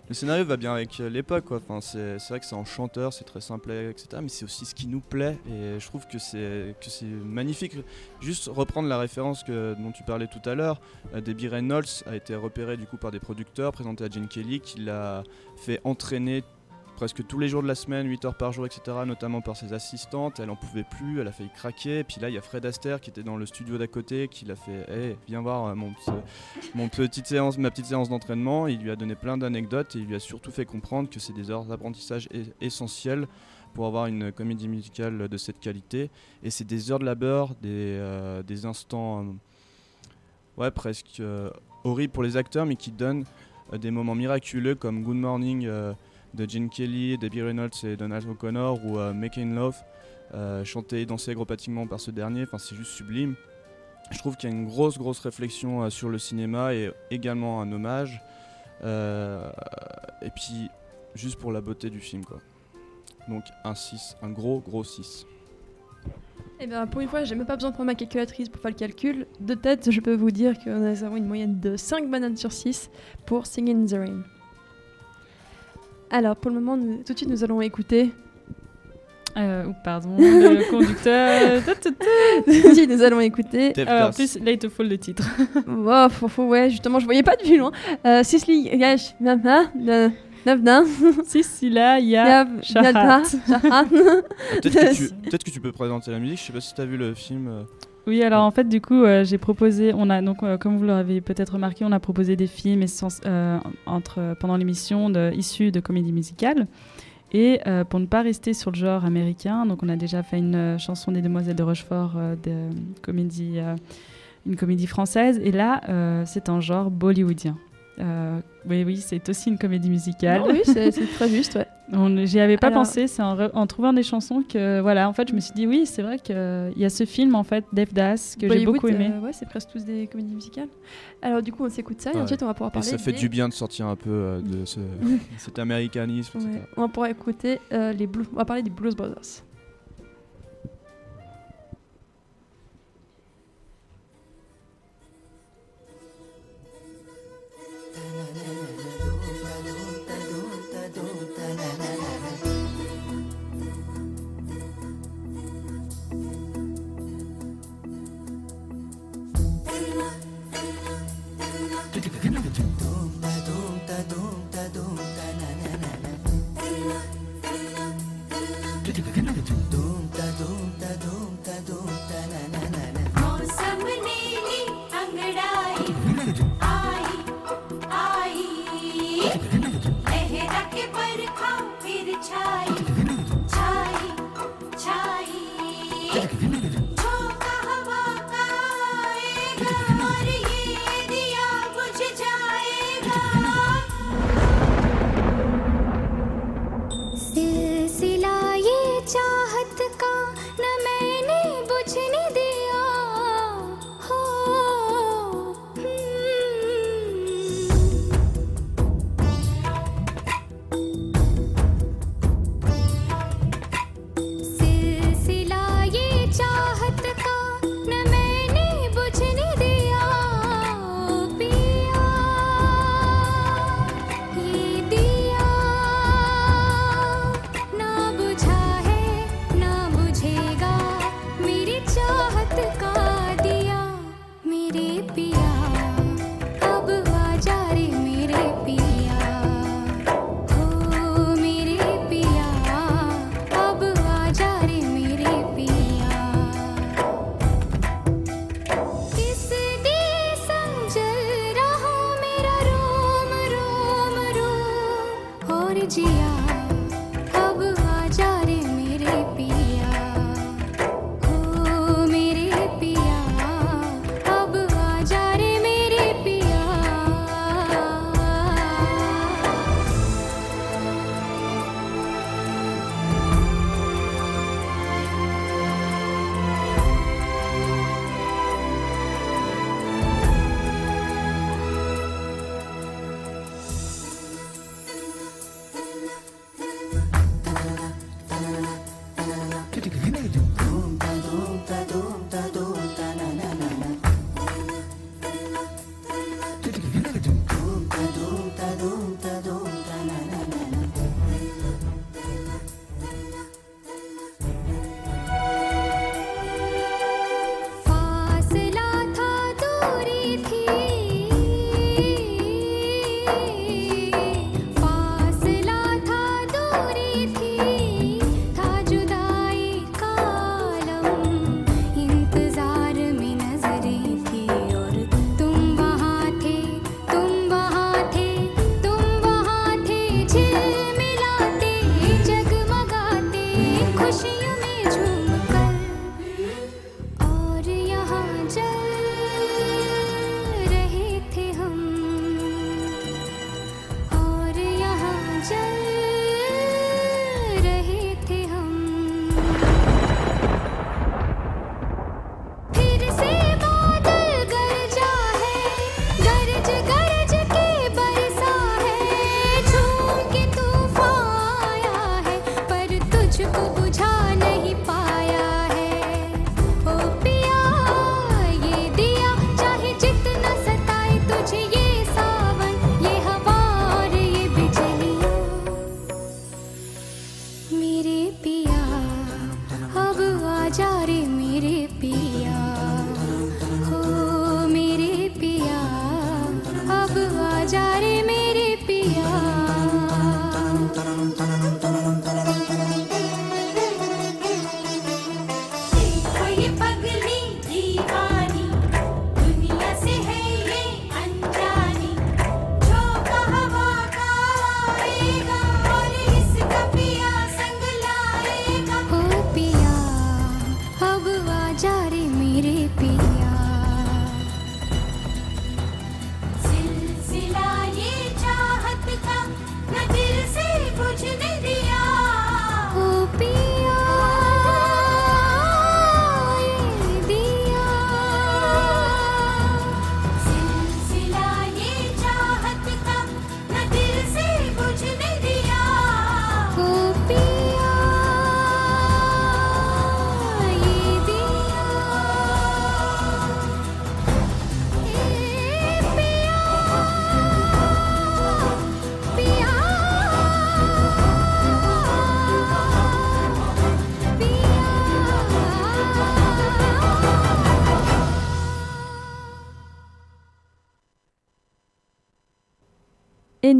Le scénario va bien avec euh, l'époque, quoi. Enfin, c'est vrai que c'est en chanteur, c'est très simple, etc. Mais c'est aussi ce qui nous plaît, et je trouve que c'est que c'est magnifique. Juste reprendre la référence que, dont tu parlais tout à l'heure, euh, Debbie Reynolds a été repérée du coup par des producteurs, présentée à Gene Kelly, qui l'a fait entraîner presque tous les jours de la semaine, 8 heures par jour, etc., notamment par ses assistantes. Elle en pouvait plus, elle a failli craquer. Puis là, il y a Fred Astaire qui était dans le studio d'à côté, qui l'a fait Hey, viens voir euh, mon, séance, ma petite séance d'entraînement. Il lui a donné plein d'anecdotes et il lui a surtout fait comprendre que c'est des heures d'apprentissage essentielles pour avoir une comédie musicale de cette qualité. Et c'est des heures de labeur, des, euh, des instants euh, presque horribles pour les acteurs, mais qui donnent des moments miraculeux comme Good Morning de Gene Kelly, Debbie Reynolds et Donald O'Connor ou euh, Making Love, euh, chanté et dansé agropatiquement par ce dernier. Enfin, c'est juste sublime. Je trouve qu'il y a une grosse, grosse réflexion euh, sur le cinéma et également un hommage. Et puis, juste pour la beauté du film, quoi. Donc, un 6, un gros, gros 6. Eh bien, pour une fois, j'ai même pas besoin de prendre ma calculatrice pour faire le calcul. De tête, je peux vous dire que nous avons une moyenne de 5 bananes sur 6 pour Singing in the Rain. Alors, pour le moment, nous- tout de suite, nous allons écouter. Euh, pardon, le conducteur. Suite, nous allons écouter. En plus, là, il te faut le titre. Wow, fou, ouais, justement, je voyais pas depuis loin. Euh, Sicily, Yash, Navna, Navna, Sicila, Ya, Yav, Shahat. Peut-être que, tu- peut-être que tu peux présenter la musique. Je sais pas si tu as vu le film. euh, Oui, alors en fait, du coup, euh, j'ai proposé, on a donc, euh, comme vous l'avez peut-être remarqué, on a proposé des films euh, entre, pendant l'émission issus de comédies musicales. Et pour ne pas rester sur le genre américain, donc on a déjà fait une chanson des Demoiselles de Rochefort, de comédie, une comédie française. Et là, c'est un genre bollywoodien. Euh, oui, oui, c'est aussi une comédie musicale. Non, oui, c'est très juste, ouais. J'y avais pas Alors- pensé, c'est en, trouvant des chansons que, voilà, en fait, je me suis dit, oui, c'est vrai qu'il y a ce film, en fait, Devdas, que j'ai beaucoup aimé. euh, ouais, c'est presque tous des comédies musicales. Alors, du coup, on s'écoute ça et ouais. ensuite, on va pouvoir Et parler. ça fait des- du bien de sortir un peu euh, de ce, cet américanisme. Ouais, On va pouvoir écouter euh, les blues. On va parler des Blues Brothers.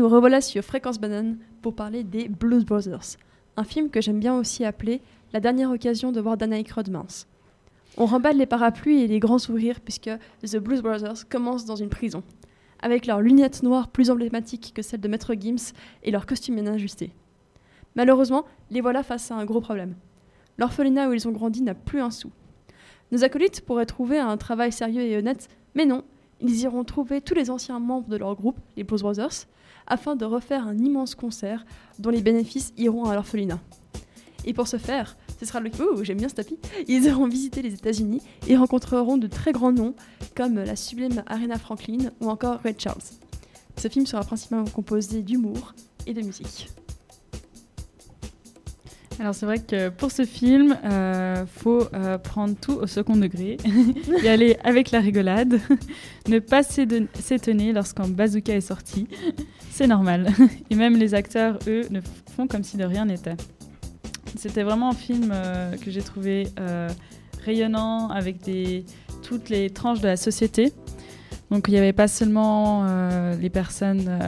nous revoilà sur Fréquence Banane pour parler des Blues Brothers, un film que j'aime bien aussi appeler La dernière occasion de voir Dan Aykroyd. On remballe les parapluies et les grands sourires puisque The Blues Brothers commence dans une prison, avec leurs lunettes noires plus emblématiques que celles de Maître Gims et leur costume bien ajusté. Malheureusement, les voilà face à un gros problème. L'orphelinat où ils ont grandi n'a plus un sou. Nos acolytes pourraient trouver un travail sérieux et honnête, mais non, ils iront trouver tous les anciens membres de leur groupe, les Blues Brothers, afin de refaire un immense concert dont les bénéfices iront à l'orphelinat. Et pour ce faire, ce sera le oh, j'aime bien ce tapis. Ils iront visiter les États-Unis et rencontreront de très grands noms comme la sublime Aretha Franklin ou encore Ray Charles. Ce film sera principalement composé d'humour et de musique. Alors c'est vrai que pour ce film, euh, faut euh, prendre tout au second degré, y aller avec la rigolade, ne pas s'étonner lorsqu'un bazooka est sorti, c'est normal. Et même les acteurs, eux, ne font comme si de rien n'était. C'était vraiment un film euh, que j'ai trouvé rayonnant avec toutes les tranches de la société. Donc il n'y avait pas seulement les personnes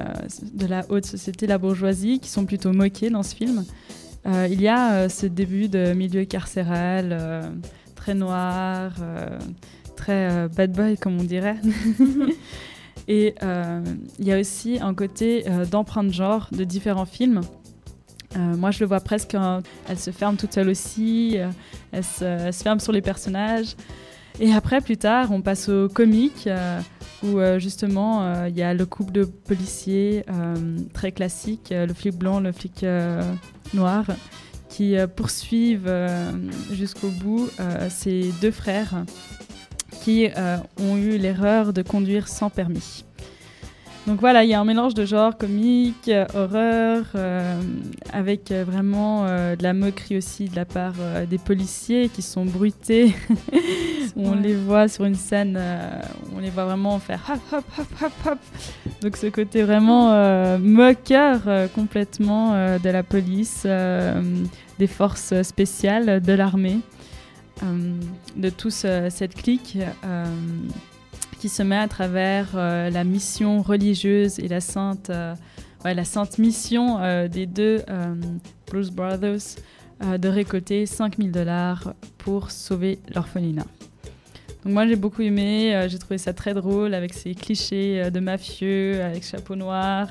de la haute société, la bourgeoisie, qui sont plutôt moquées dans ce film. Euh, il y a euh, ce début de milieu carcéral, euh, très noir, très bad boy comme on dirait. Et il y a aussi un côté d'empreinte genre de différents films. Moi, je le vois presque. en- elle se ferme toute seule aussi. elle, se, elle se ferme sur les personnages. Et après, plus tard, on passe au comique où euh, justement euh, il y a le couple de policiers euh, très classique, le flic blanc, le flic noir, qui poursuivent jusqu'au bout ces deux frères qui ont eu l'erreur de conduire sans permis. Donc voilà, il y a un mélange de genre comique, euh, horreur, euh, avec euh, vraiment euh, de la moquerie aussi de la part euh, des policiers qui sont bruités. on Ouais. les voit sur une scène, on les voit vraiment faire hop, hop, hop, hop, hop. Donc ce côté vraiment moqueur complètement de la police, des forces spéciales, de l'armée, de tous euh, cette clique. Qui se met à travers euh, la mission religieuse et la sainte, euh, ouais, la sainte mission euh, des deux Blues Brothers de récolter 5000 dollars pour sauver l'orphelinat. Donc moi j'ai beaucoup aimé, j'ai trouvé ça très drôle avec ces clichés de mafieux avec chapeau noir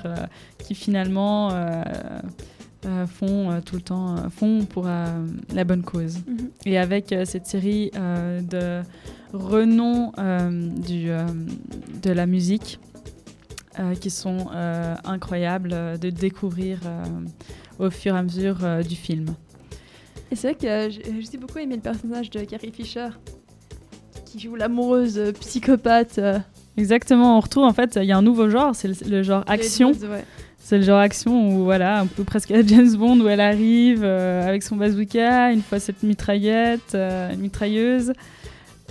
qui finalement euh, font euh, tout le temps euh, font pour la bonne cause. Mhm. Et avec cette série de renom du, de la musique qui sont incroyables de découvrir au fur et à mesure du film. Et c'est vrai que euh, j'ai beaucoup aimé le personnage de Carrie Fisher, qui joue l'amoureuse psychopathe. Exactement, on retrouve en fait, il y a un nouveau genre, c'est le, le genre action. Ouais. C'est le genre action où voilà, un peu presque à James Bond où elle arrive euh, avec son bazooka, une fois cette mitraillette, euh, une mitrailleuse,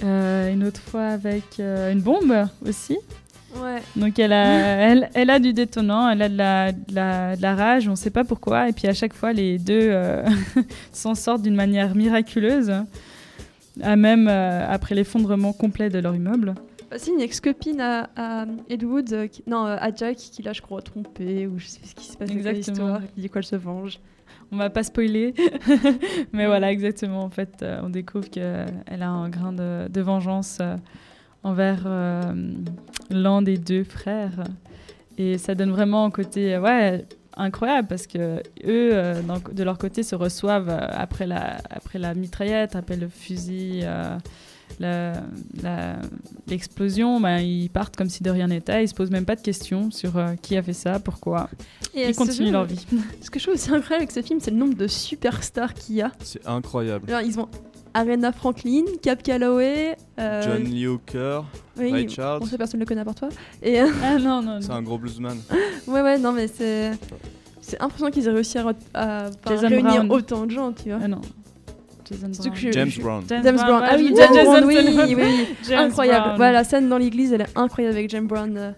euh, une autre fois avec une bombe aussi. Ouais. Donc elle a, elle, elle a du détonnant, elle a de la, de la, de la rage, on ne sait pas pourquoi. Et puis à chaque fois, les deux s'en sortent d'une manière miraculeuse, à même après l'effondrement complet de leur immeuble. Aussi une ex-copine à, à euh, qui- non, euh, à Jack, qui l'a, je crois, trompé, ou je sais ce qui se passe Exactement. l'histoire, qui dit qu'elle se venge? On va pas spoiler, mais voilà, exactement. En fait, euh, on découvre qu'elle a un grain de, de vengeance euh, envers l'un des deux frères. Et ça donne vraiment un côté ouais, incroyable parce que eux, euh, de leur côté, se reçoivent euh, après la, après la mitraillette, après le fusil, euh, l'explosion. ben, ils partent comme si de rien n'était. Ils se posent même pas de questions sur euh, qui a fait ça, pourquoi. Et ils continuent film- leur vie. Ce que je trouve aussi incroyable avec ce film, c'est le nombre de superstars qu'il y a. C'est incroyable. Alors, ils ont Aretha Franklin, Cap Calloway, euh, John Lee Hooker, oui, Ray Charles. Bon, ça, personne ne le connaît à part toi. Et, euh, Ah non, non, C'est un gros bluesman. ouais, ouais, non, mais c'est. C'est impressionnant qu'ils aient réussi à, réunir Brown. autant de gens, tu vois. Ah non. Jason Brown. James Brown. James Brown. Ah oui, je- James Jason Brown, oui, oui, incroyable. Brown. Voilà, la scène dans l'église, elle est incroyable avec James Brown. euh.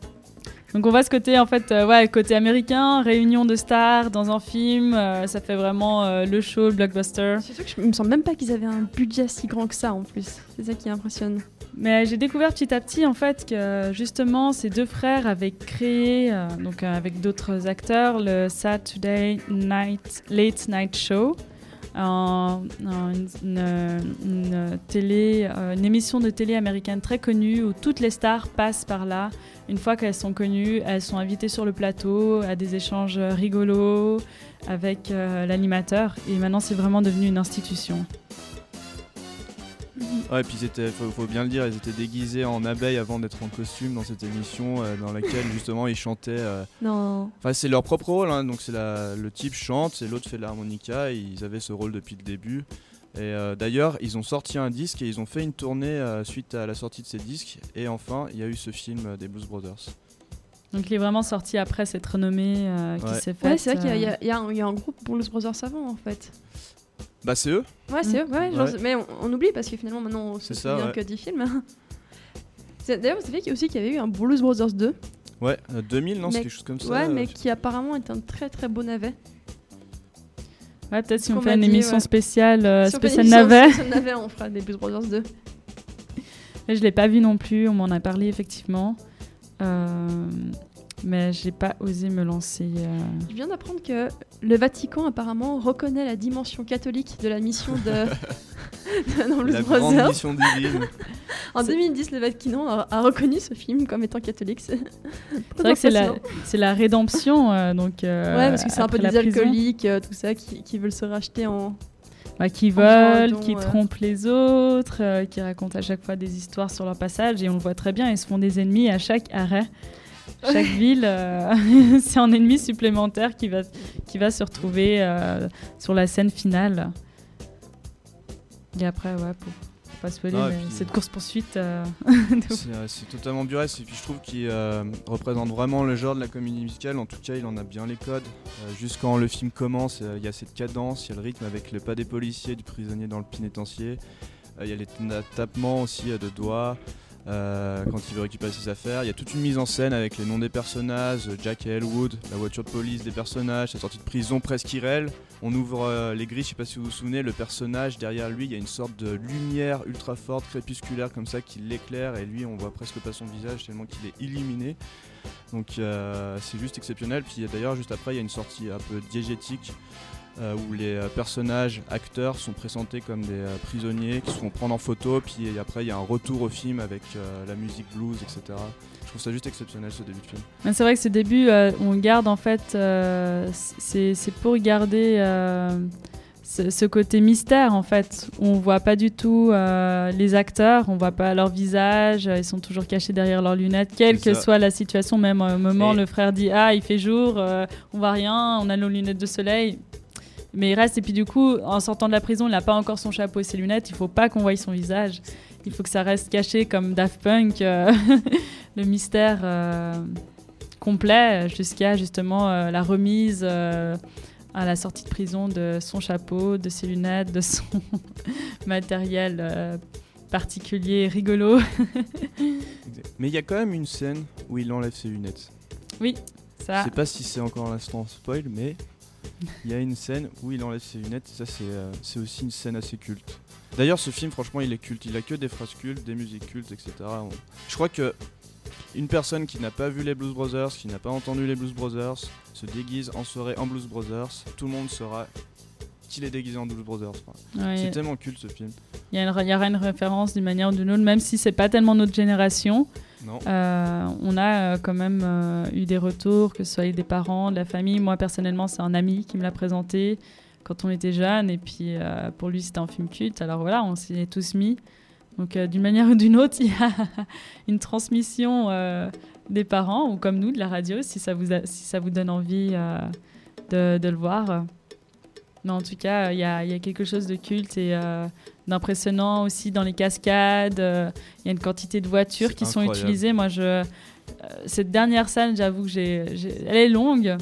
Donc on voit ce côté en fait, euh, ouais, côté américain, réunion de stars dans un film, euh, ça fait vraiment euh, le show, le blockbuster. Surtout que je me semble même pas qu'ils avaient un budget si grand que ça en plus. C'est ça qui impressionne. Mais j'ai découvert petit à petit en fait que justement ces deux frères avaient créé, euh, donc euh, avec d'autres acteurs, le Saturday Night Late Night Show. Euh, une émission de télé américaine très connue où toutes les stars passent par là. Une fois qu'elles sont connues, elles sont invitées sur le plateau à des échanges rigolos avec euh, l'animateur. Et maintenant, c'est vraiment devenu une institution. Ouais, et puis ils étaient, faut, faut bien le dire, ils étaient déguisés en abeilles avant d'être en costume dans cette émission euh, dans laquelle justement ils chantaient. euh, Non. Enfin, c'est leur propre rôle, hein, donc c'est le type chante et l'autre fait de l'harmonica. Ils avaient ce rôle depuis le début. Et euh, d'ailleurs, ils ont sorti un disque et ils ont fait une tournée euh, suite à la sortie de ces disques. Et enfin, il y a eu ce film euh, des Blues Brothers. Donc, il est vraiment sorti après cette renommée euh, qui Ouais. s'est faite. Ouais, c'est vrai qu'il y y a un groupe Blues Brothers avant en fait. Bah, c'est eux Ouais, c'est eux, ouais, genre, Ouais. mais on, on oublie parce que finalement maintenant on se C'est ça, souvient ouais. que du film. C'est- D'ailleurs, vous savez qu'il y a aussi qu'il y avait eu un Blues Brothers 2. Ouais, euh, 2000, non, c'est mais- quelque chose comme ça. Ouais, euh, mais qui apparemment est un très très beau navet. Ouais, peut-être si qu'on on fait m'a une dit, émission ouais. spéciale, euh, Si on fait une spéciale émission navet. spéciale navet, on fera des Blues Brothers 2. Mais je l'ai pas vu non plus, on m'en a parlé effectivement. Euh, mais j'ai pas osé me lancer. euh. Je viens d'apprendre que le Vatican apparemment reconnaît la dimension catholique de la mission de, de la grande Brothers. mission divine. En 2010, le Vatican a, a reconnu ce film comme étant catholique. C'est vrai que c'est la, c'est la rédemption. euh, donc, euh, Ouais, parce que c'est un peu des alcooliques, euh, tout ça, qui, qui veulent se racheter en. Bah, qui don, qui euh. trompent les autres, euh, qui racontent à chaque fois des histoires sur leur passage. Et on le voit très bien, ils se font des ennemis à chaque arrêt. Chaque ville, euh, c'est un ennemi supplémentaire qui va, qui va se retrouver euh, sur la scène finale. Et après, ouais, pour, pour pas spoiler, Ah, mais puis- cette course-poursuite. euh, C'est c'est totalement burlesque et puis je trouve qu'il euh, représente vraiment le genre de la comédie musicale. En tout cas, il en a bien les codes. Euh, juste quand le film commence, euh, il y a cette cadence, il y a le rythme avec le pas des policiers, du prisonnier dans le pénitencier. Euh, Il y a les ta- tapements aussi euh, de doigts. Euh, quand il veut récupérer ses affaires, il y a toute une mise en scène avec les noms des personnages, Jack et Elwood, la voiture de police des personnages, sa sortie de prison presque irréelle. On ouvre euh, les grilles, je sais pas si vous vous souvenez, le personnage derrière lui, il y a une sorte de lumière ultra forte, crépusculaire comme ça qui l'éclaire et lui on voit presque pas son visage tellement qu'il est illuminé. Donc euh, c'est juste exceptionnel. Puis d'ailleurs juste après il y a une sortie un peu diégétique euh, où les euh, personnages, acteurs sont présentés comme des euh, prisonniers qui se font prendre en photo. Puis après il y a un retour au film avec euh, la musique blues, etc. Je trouve ça juste exceptionnel ce début de film. C'est vrai que ce début, on garde en fait, c'est pour garder ce, ce côté mystère en fait. On voit pas du tout les acteurs, on voit pas leur visage, ils sont toujours cachés derrière leurs lunettes, quelle que soit la situation. Même un moment, Et- le frère dit ah il fait jour, on voit rien, on a nos lunettes de soleil. Mais il reste, et puis du coup, en sortant de la prison, il n'a pas encore son chapeau et ses lunettes, il faut pas qu'on voie son visage. Il faut que ça reste caché comme Daft Punk, euh, le mystère euh, complet jusqu'à justement euh, la remise à la sortie de prison de son chapeau, de ses lunettes, de son matériel particulier, rigolo. Mais il y a quand même une scène où il enlève ses lunettes. Oui, Je ça. sais pas si c'est encore l'instant spoil, mais il y a une scène où il enlève ses lunettes, et ça c'est euh, c'est aussi une scène assez culte. D'ailleurs ce film franchement il est culte, il a que des phrases cultes, des musiques cultes, etc. On- Je crois que une personne qui n'a pas vu les Blues Brothers, qui n'a pas entendu les Blues Brothers, se déguise en soirée en Blues Brothers, tout le monde saura qu'il est déguisé en Blues Brothers. Enfin, Ouais. C'est tellement culte ce film. Il y, a une- il y aura une référence d'une manière ou d'une autre, même si c'est pas tellement notre génération. Euh, on a euh, quand même euh, eu des retours, que ce soit des parents, de la famille. Moi, personnellement, c'est un ami qui me l'a présenté quand on était jeune. Et puis, pour lui, c'était un film culte. Alors voilà, on s'y est tous mis. Donc, d'une manière ou d'une autre, il y a une transmission des parents, ou comme nous, de la radio, si ça vous, si ça vous donne envie de le voir. Mais en tout cas, il y, a il y a quelque chose de culte et euh, d'impressionnant aussi dans les cascades. euh, Il y a une quantité de voitures qui sont utilisées. Moi, je, euh, cette dernière scène, j'avoue que j'ai, elle est longue,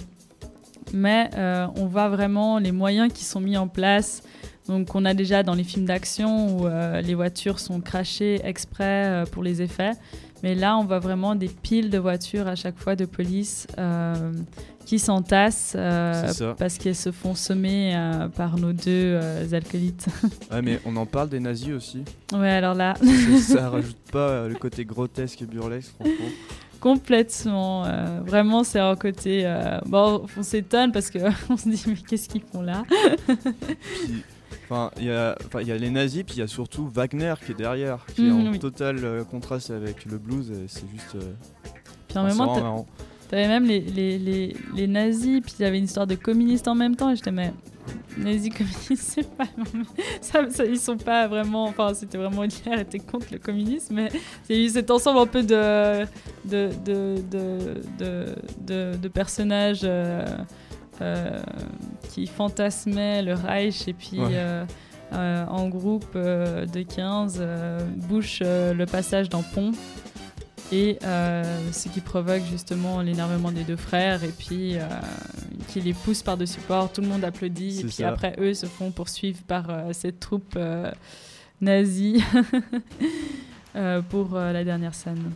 mais on voit vraiment les moyens qui sont mis en place. Donc, on a déjà dans les films d'action où euh, les voitures sont crachées exprès euh, pour les effets. Mais là, on voit vraiment des piles de voitures à chaque fois de police euh, qui s'entassent parce qu'elles se font semer par nos deux alcoolites. Ouais, mais on en parle des nazis aussi. ouais, alors là, ça, ça rajoute pas le côté grotesque et burlesque, franchement. complètement. euh, vraiment, c'est un côté. euh, bon, on s'étonne parce qu'on se dit, mais qu'est-ce qu'ils font là? Puis, Enfin, il y, a- il y a les nazis, puis il y a surtout Wagner qui est derrière, qui est Mhm, en oui. total euh, contraste avec le blues. et C'est juste. euh, Puis en enfin, même c'est temps, vraiment t'as- marrant. T'avais même les, les, les, les nazis, puis il y avait une histoire de communistes en même temps, et j'étais, mais nazis communistes, c'est pas. ça, ça- ils sont pas vraiment. Enfin, c'était vraiment Hitler était contre le communisme, mais c'est eu cet ensemble un peu de, de, de, de, de, de- de personnages euh, euh, qui fantasmaient le Reich, et puis. Ouais. euh, euh, en groupe de 15, euh, Bush euh, le passage dans Pont, et ce qui provoque justement l'énervement des deux frères et puis qui les pousse par-dessus port, tout le monde applaudit et puis ça. après eux se font poursuivre par cette troupe nazie pour la dernière scène.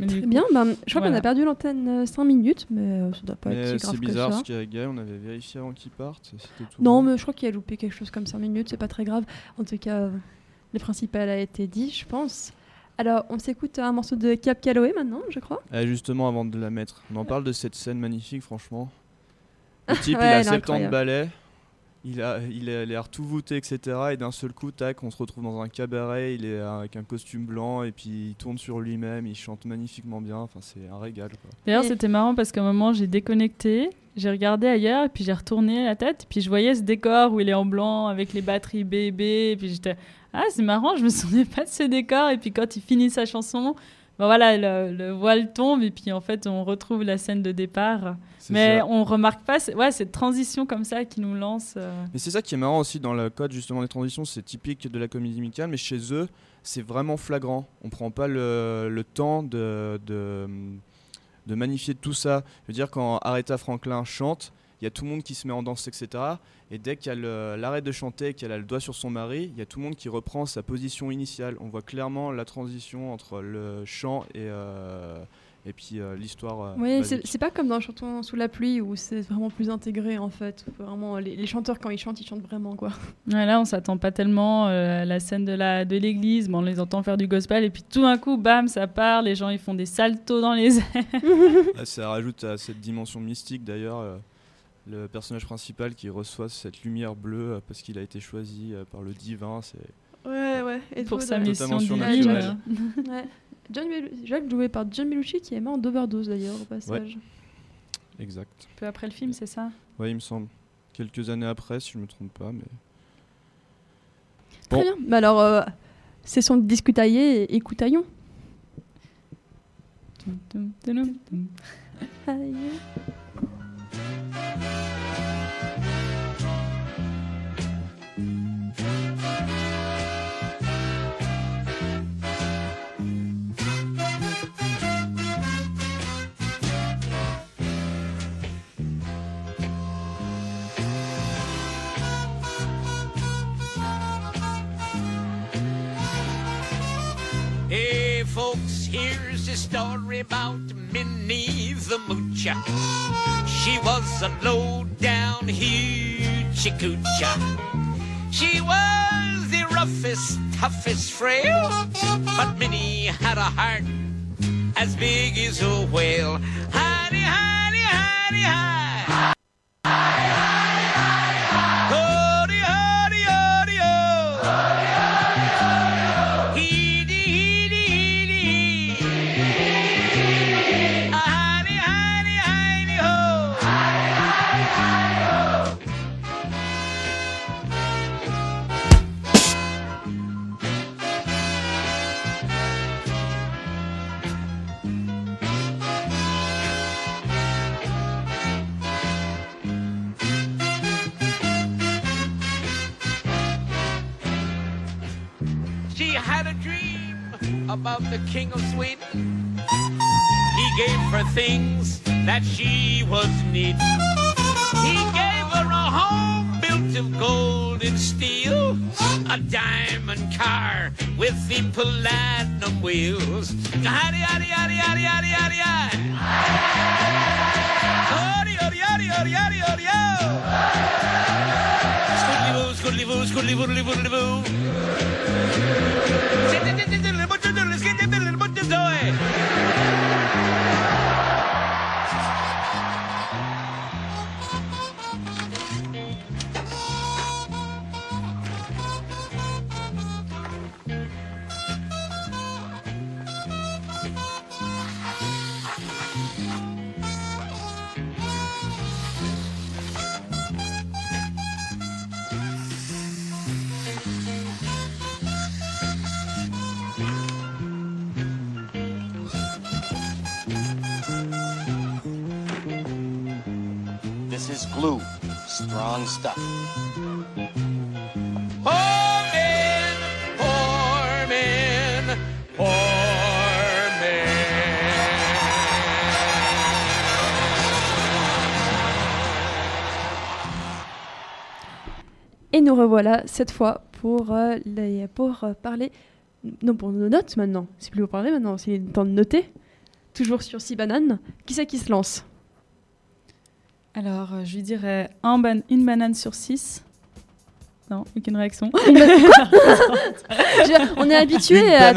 Mais Très bien, ben, je crois qu'on a perdu l'antenne 5 minutes, mais euh, ça doit pas Mais être si grave c'est que bizarre ça. parce qu'avec Gaël, on avait vérifié avant qu'il parte. tout Non, bon. mais je crois qu'il a loupé quelque chose comme 5 minutes, c'est pas très grave. En tout cas, euh, le principal a été dit, je pense. Alors, on s'écoute un morceau de Cap Calloway maintenant, je crois. Ah, justement, avant de la mettre, on en parle de cette scène magnifique, franchement. Le type, Ouais, il a elle est 70 incroyable. balais, il a, il a l'air tout voûté, etc. Et d'un seul coup, tac, on se retrouve dans un cabaret, il est avec un costume blanc, et puis il tourne sur lui-même, il chante magnifiquement bien, enfin, c'est un régal. Quoi. D'ailleurs, Et- c'était marrant parce qu'à un moment, j'ai déconnecté, j'ai regardé ailleurs, et puis j'ai retourné la tête, puis je voyais ce décor où il est en blanc avec les batteries bébé, et puis j'étais ah c'est marrant, je me souvenais pas de ce décor, et puis quand il finit sa chanson, ben voilà, le, le voile tombe, et puis en fait on retrouve la scène de départ, mais ça. on remarque pas, ouais, cette transition comme ça qui nous lance. euh, Mais c'est ça qui est marrant aussi dans le code justement des transitions, c'est typique de la comédie musicale, mais chez eux, c'est vraiment flagrant. On prend pas le, le temps de, de, de magnifier tout ça. Je veux dire, quand Aretha Franklin chante, il y a tout le monde qui se met en danse, etc. Et dès qu'elle euh, l'arrête de chanter et qu'elle a le doigt sur son mari, il y a tout le monde qui reprend sa position initiale. On voit clairement la transition entre le chant et, euh, et puis euh, l'histoire. euh, Oui, c'est pas comme dans Chantons sous la pluie où c'est vraiment plus intégré en fait. Vraiment, les, les chanteurs, quand ils chantent, ils chantent vraiment quoi. Ouais, là, on s'attend pas tellement euh, à la scène de la de l'église, mais on les entend faire du gospel, et puis tout d'un coup, bam, ça part, les gens ils font des saltos dans les airs. Ah, Ça rajoute à cette dimension mystique d'ailleurs. Le personnage principal qui reçoit cette lumière bleue euh, parce qu'il a été choisi euh, par le divin, c'est Ouais, ouais. Et pour sa ouais. mission divine. Ouais. John Jacques joué par John Belushi qui est mort d'overdose d'ailleurs au passage. exact. Peu après le film, c'est ça? Ouais, il me semble. Quelques années après, si je me trompe pas, mais Très bien. Mais alors, euh, c'est son discutaillé et écoutaillon. Hey, folks, here's a story about Minnie the Moocher. She was a low-down hoochie coocher. She was the roughest, toughest frail, but Minnie had a heart as big as a whale. Honey, honey, honey, hi. About the king of Sweden. He gave her things that she was need. He gave her a home built of gold and steel, a diamond car with the platinum wheels. Yaddy, yaddy. Yaddy, yaddy, yaddy, yaddy, yaddy, yaddy, yaddy. Scoodly-boo, scoodly-boo, scoodly-boodly, boodly-boo. Strong stuff. Poor men, poor men, poor men. Et nous revoilà cette fois pour, euh, les, pour euh, parler. Non, pour nos notes maintenant. C'est plus pour parler maintenant, c'est le temps de noter. Toujours sur 6 bananes. Qui c'est qui se lance? Alors, euh, je lui dirais un ban- une banane sur six. Non, aucune réaction. Une Quoi On est habitué Une à.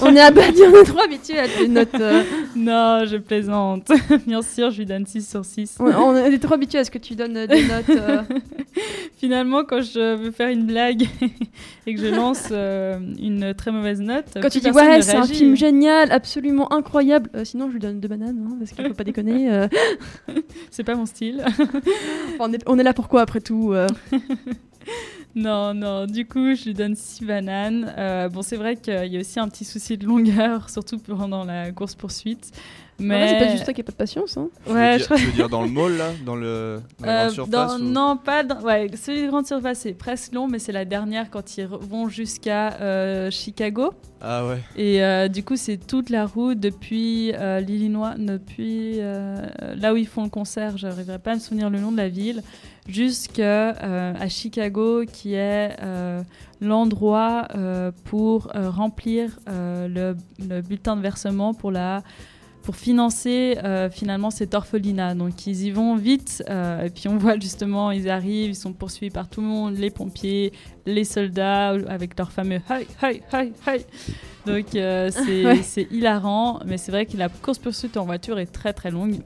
On est trop habitué à tes notes. euh. Non, je plaisante. Bien sûr, je lui donne 6 sur 6. On, on est trop habitué à ce que tu donnes euh, des notes. euh. Finalement, quand je veux faire une blague et que je lance euh, une très mauvaise note, Quand tu dis ouais, ne c'est un film génial, absolument incroyable. euh, sinon, je lui donne deux bananes, hein, parce qu'il faut pas déconner. euh. C'est pas mon style. on, est, on est là pourquoi après tout euh. Non, non, du coup, je lui donne 6 bananes. Euh, bon, c'est vrai qu'il y a aussi un petit souci de longueur, surtout pendant la course-poursuite. Mais... Ouais, c'est pas juste toi qui a pas de patience. Hein. Veux Ouais, dire- je crois- Tu veux dire dans le mall, là Dans, le, dans la Euh, grande surface dans- ou- Non, pas dans. Ouais, celui de grande surface, c'est presque long, mais c'est la dernière quand ils vont jusqu'à euh, Chicago. Ah ouais. Et euh, du coup, c'est toute la route depuis euh, l'Illinois, depuis euh, là où ils font le concert, j'arriverai pas à me souvenir le nom de la ville, jusqu'à euh, à Chicago, qui est euh, l'endroit euh, pour remplir le, le bulletin de versement pour la pour financer finalement cet orphelinat. Donc ils y vont vite, et puis on voit justement, ils arrivent, ils sont poursuivis par tout le monde, les pompiers, les soldats, avec leur fameux hi, hi, hi, hi. Donc c'est Ouais. c'est hilarant, mais c'est vrai que la course-poursuite en voiture est très très longue.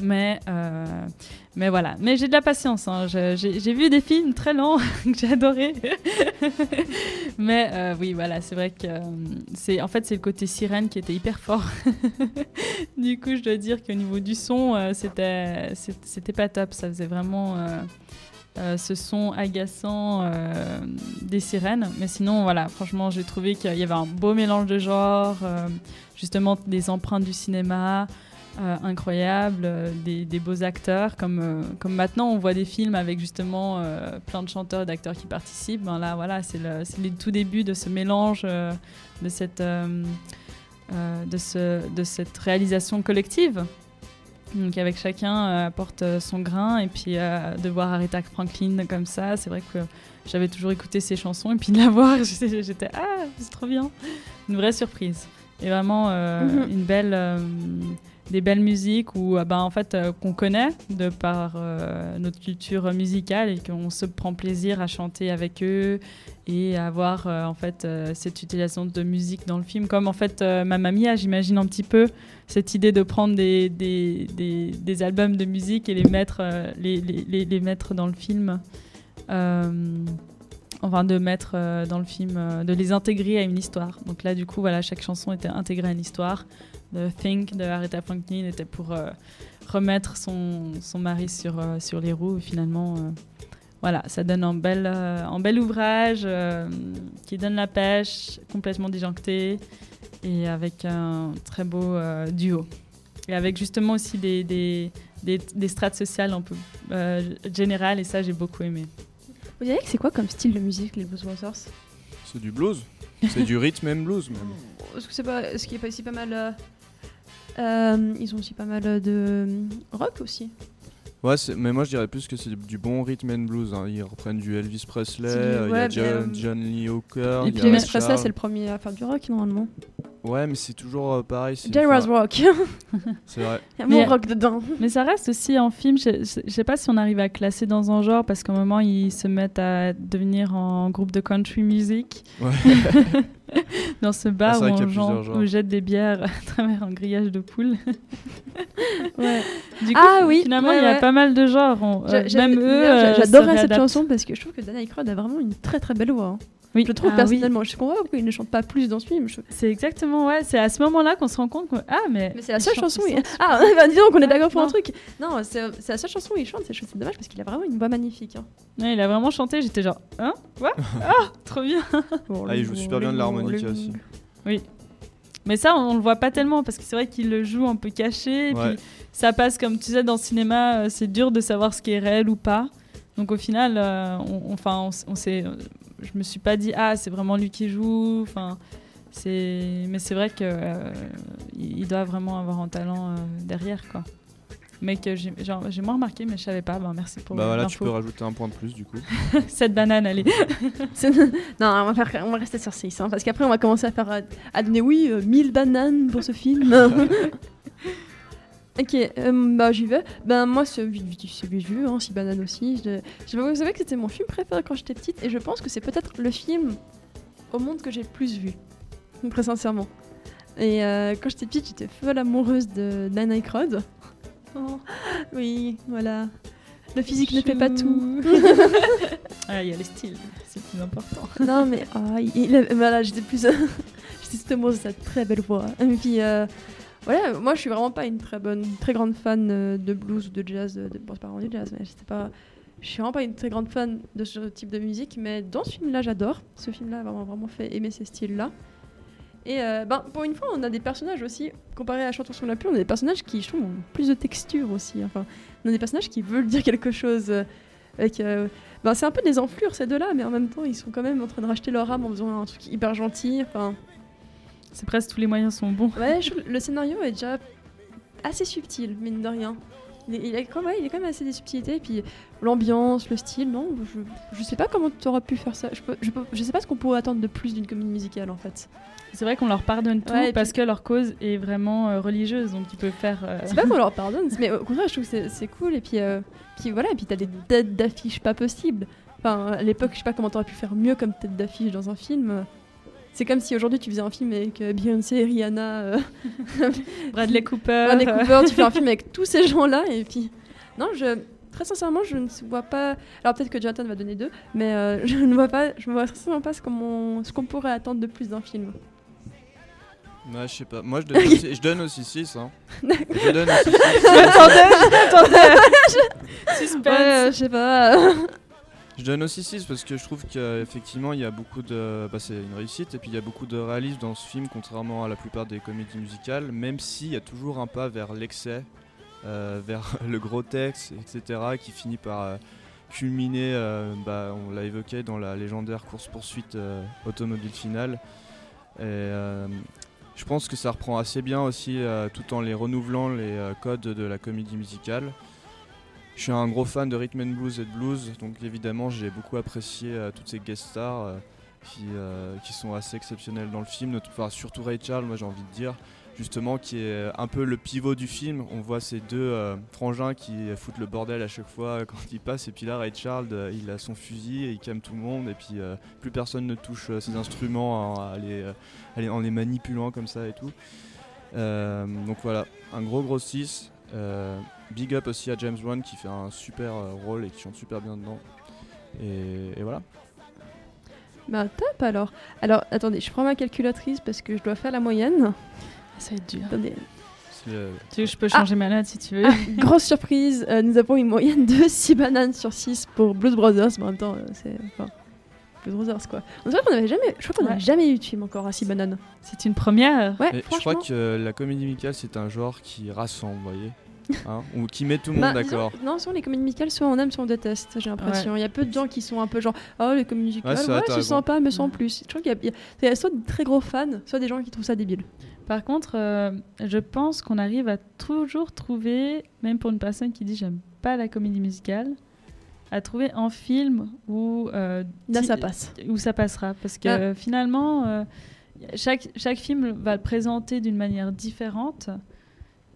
Mais, euh, mais voilà. Mais j'ai de la patience. hein. J'ai vu des films très lents que j'ai adoré. mais euh, oui, voilà, c'est vrai que euh, c'est en fait c'est le côté sirène qui était hyper fort. du coup, je dois dire qu'au niveau du son, c'était c'était pas top. Ça faisait vraiment ce son agaçant des sirènes. Mais sinon, voilà, franchement, j'ai trouvé qu'il y avait un beau mélange de genres, justement des empreintes du cinéma. Euh, incroyables, euh, des, des beaux acteurs, comme, euh, comme maintenant on voit des films avec justement euh, plein de chanteurs et d'acteurs qui participent. Ben là, voilà, c'est le, tout début de ce mélange, de, cette, de, ce, de cette réalisation collective. Donc avec chacun apporte son grain et puis de voir Aretha Franklin comme ça, c'est vrai que j'avais toujours écouté ses chansons et puis de la voir, j'étais ah c'est trop bien, une vraie surprise et vraiment Mhm. une belle des belles musiques où euh, ben, en fait euh, qu'on connaît de par euh, notre culture musicale et qu'on se prend plaisir à chanter avec eux et à avoir en fait cette utilisation de musique dans le film. Comme en fait Mamma Mia j'imagine un petit peu cette idée de prendre des, des, des, albums de musique et les mettre les, mettre dans le film enfin de mettre euh, dans le film euh, de les intégrer à une histoire donc là du coup voilà chaque chanson était intégrée à une histoire The Think de Aretha Franklin était pour euh, remettre son, son mari sur, sur les roues et finalement voilà, ça donne un bel, un bel ouvrage qui donne la pêche, complètement disjoncté et avec un très beau duo. Et avec justement aussi des, des, des, des strates sociales un peu générales et ça j'ai beaucoup aimé. Vous dirais que c'est quoi comme style de musique, les Blues Brothers C'est du blues. C'est du rhythm and blues même. Est-ce que c'est pas, est-ce qu'il y a pas aussi pas mal. euh, euh, ils ont aussi pas mal de rock aussi? Ouais, mais moi je dirais plus que c'est du bon rhythm and blues. hein. Ils reprennent du Elvis Presley, euh, il y a John, euh, John Lee Hooker. Et puis Elvis Presley, c'est le premier à faire du rock normalement. Ouais, mais c'est toujours euh, pareil. enfin, Rose Rock. C'est vrai. Il y a Mais- mon rock dedans. Mais ça reste aussi en film, je, je, je sais pas si on arrive à classer dans un genre parce qu'à un moment ils se mettent à devenir en groupe de country music. Ouais. dans ce Ah, bar où on, genre- où jette des bières à travers un grillage de poules. Ouais. Du coup, Ah oui, finalement ouais, il y a ouais. pas mal de genres. On- euh, même eux, euh, J'adorais cette chanson parce que je trouve que Dana Aykroyd a vraiment une très très belle voix. hein. Oui. Je le trouve Ah oui. personnellement. Je comprends pas pourquoi il ne chante pas plus dans ce film. je- C'est exactement ouais, c'est à ce moment-là qu'on se rend compte que ah mais Mais c'est la seule chanson. il- sens. Ah, bah, dis donc, on est d'accord pour un truc. Non, c'est c'est la seule chanson où il chante. C'est c'est dommage parce qu'il a vraiment une voix magnifique. hein. Ouais, il a vraiment chanté, j'étais genre hein quoi? Ah trop bien. Ah, il joue super bien de l'harmonica aussi. Oui. Mais ça, on, on le voit pas tellement parce que c'est vrai qu'il le joue un peu caché. Et Ouais. puis ça passe comme tu sais dans le cinéma, euh, c'est dur de savoir ce qui est réel ou pas. Donc au final, euh, on, on- enfin, on, s- on s'est, euh, je me suis pas dit ah c'est vraiment lui qui joue. Enfin, c'est, mais c'est vrai que euh, il doit vraiment avoir un talent euh, derrière quoi. Mais que j'ai, moins remarqué, mais je savais pas. Ben, merci pour Bah voilà, tu peux rajouter un point de plus du coup. Cette banane, allez. Non, on va, faire, on va rester sur 6, hein, parce qu'après on va commencer à faire euh, à donner oui euh, 1000 bananes pour ce film. ok, euh, bah j'y vais. Ben moi c'est vite vu, hein, 6 bananes aussi. Je, je- vous savez que c'était mon film préféré quand j'étais petite et je pense que c'est peut-être le film au monde que j'ai le plus vu, très sincèrement. Et euh, quand j'étais petite, j'étais folle amoureuse de Dan Aykroyd. Oh, oui, voilà. Le physique ne fait pas tout. Ah, il y a le style, c'est plus important. non mais ah, il, il- voilà j'étais plus j'étais amoureuse de cette très belle voix et puis euh, voilà moi je suis vraiment pas une très bonne très grande fan euh, de blues ou de jazz de, de- bon pas vraiment du jazz mais j'étais pas je suis vraiment pas une très grande fan de ce type de musique mais dans ce film là j'adore ce film là m'a vraiment fait aimer ces styles là et euh, ben, pour une fois, on a des personnages aussi, comparé à Chantons sur la pluie, on a des personnages qui, je ont plus de texture aussi. Enfin, on a des personnages qui veulent dire quelque chose. euh, avec, euh, ben, c'est un peu des enflures ces deux-là, mais en même temps, ils sont quand même en train de racheter leur âme en faisant un truc hyper gentil. Enfin, C'est presque tous les moyens sont bons. ouais, je le scénario est déjà assez subtil, mine de rien. Il est, il est quand même, il est quand même assez des subtilités, et puis l'ambiance, le style, non, je, je sais pas comment tu aurais pu faire ça. Je, peux, je, peux- je sais pas ce qu'on pourrait attendre de plus d'une comédie musicale en fait. C'est vrai qu'on leur pardonne tout Ouais, parce que leur cause est vraiment euh, religieuse, donc ils peuvent faire. euh, C'est pas qu'on leur pardonne, mais au contraire, je trouve que c'est- cool. Et puis, euh, puis voilà, et puis t'as des têtes d'affiche pas possibles. Enfin, à l'époque, je sais pas comment t'aurais pu faire mieux comme tête d'affiche dans un film. C'est comme si aujourd'hui tu faisais un film avec euh, Beyoncé, Rihanna, euh, Bradley Cooper. Bradley Cooper, tu fais un film avec tous ces gens-là. Et puis, non, je, très sincèrement, je ne vois pas. Alors peut-être que Jonathan va donner deux, mais euh, je ne vois pas, je ne vois très sincèrement pas ce qu'on pourrait attendre de plus d'un film. Ouais, je sais pas. Moi, je donne aussi, je donne aussi 6. Hein. je donne aussi 6. Suspense. Ouais, je sais pas. Je donne aussi 6 parce que je trouve qu'effectivement il y a beaucoup de. Bah, c'est une réussite et puis il y a beaucoup de réalisme dans ce film, contrairement à la plupart des comédies musicales, même s'il y a toujours un pas vers l'excès, euh, vers le grotesque, etc., qui finit par euh, culminer, euh, bah, on l'a évoqué, dans la légendaire course-poursuite automobile finale. Et, je pense que ça reprend assez bien aussi, tout en les renouvelant les codes de la comédie musicale. Je suis un gros fan de rhythm and blues et de blues, donc évidemment j'ai beaucoup apprécié euh, toutes ces guest stars euh, qui, euh, qui sont assez exceptionnelles dans le film, enfin, surtout Ray Charles, moi j'ai envie de dire, justement qui est un peu le pivot du film. On voit ces deux frangins qui foutent le bordel à chaque fois quand ils passent, et puis là Ray Charles il a son fusil et il calme tout le monde, et puis plus personne ne touche ses instruments en, les, en les manipulant comme ça et tout. Donc voilà, un gros gros 6. Euh, big up aussi à James Wan qui fait un super euh, rôle et qui chante super bien dedans. Et, et voilà. Bah top alors. Alors attendez, je prends ma calculatrice parce que je dois faire la moyenne. Ça va être dur. Attendez. Euh, Tu veux, je peux changer ma note si tu veux. Ah, grosse surprise, euh, nous avons une moyenne de 6 bananes sur 6 pour Blues Brothers. Mais en même temps, euh, c'est. Enfin, Blues Brothers quoi. On dirait qu'on avait jamais. Je crois qu'on Ouais. n'a jamais eu de film encore à 6 bananes. C'est une première. Ouais, je crois que euh, la comédie musicale c'est un genre qui rassemble, vous voyez Hein, Ou qui met tout le Bah, monde d'accord. Non, souvent les comédies musicales, soit on aime, soit on déteste, j'ai l'impression. Il y a peu de gens qui sont un peu genre, oh les comédies musicales, Ouais, c'est ouais, vrai, c'est sympa, mais sans plus. Je trouve qu'il y y a- il y a soit de très gros fans, soit des gens qui trouvent ça débile. Par contre, euh, je pense qu'on arrive à toujours trouver, même pour une personne qui dit j'aime pas la comédie musicale, à trouver un film où euh, Là, ça passe. où ça passera, parce que Ah. euh, finalement, euh, chaque chaque film va le présenter d'une manière différente.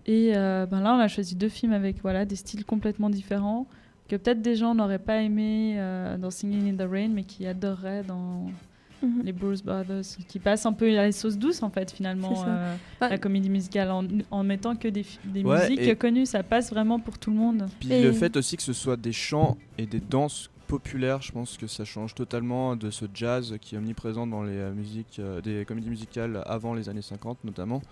Et euh, ben là, on a choisi deux films avec voilà des styles complètement différents que peut-être des gens n'auraient pas aimé dans Singing in the Rain, mais qui adoreraient dans Mhm. les Blues Brothers, qui passent un peu à la sauce douce en fait finalement euh, la comédie musicale en, en mettant que des, fi- des Ouais, musiques connues, ça passe vraiment pour tout le monde. Puis Et- le fait aussi que ce soit des chants et des danses populaires, je pense que ça change totalement de ce jazz qui est omniprésent dans les euh, musiques, euh, des comédies musicales avant les années 50 notamment.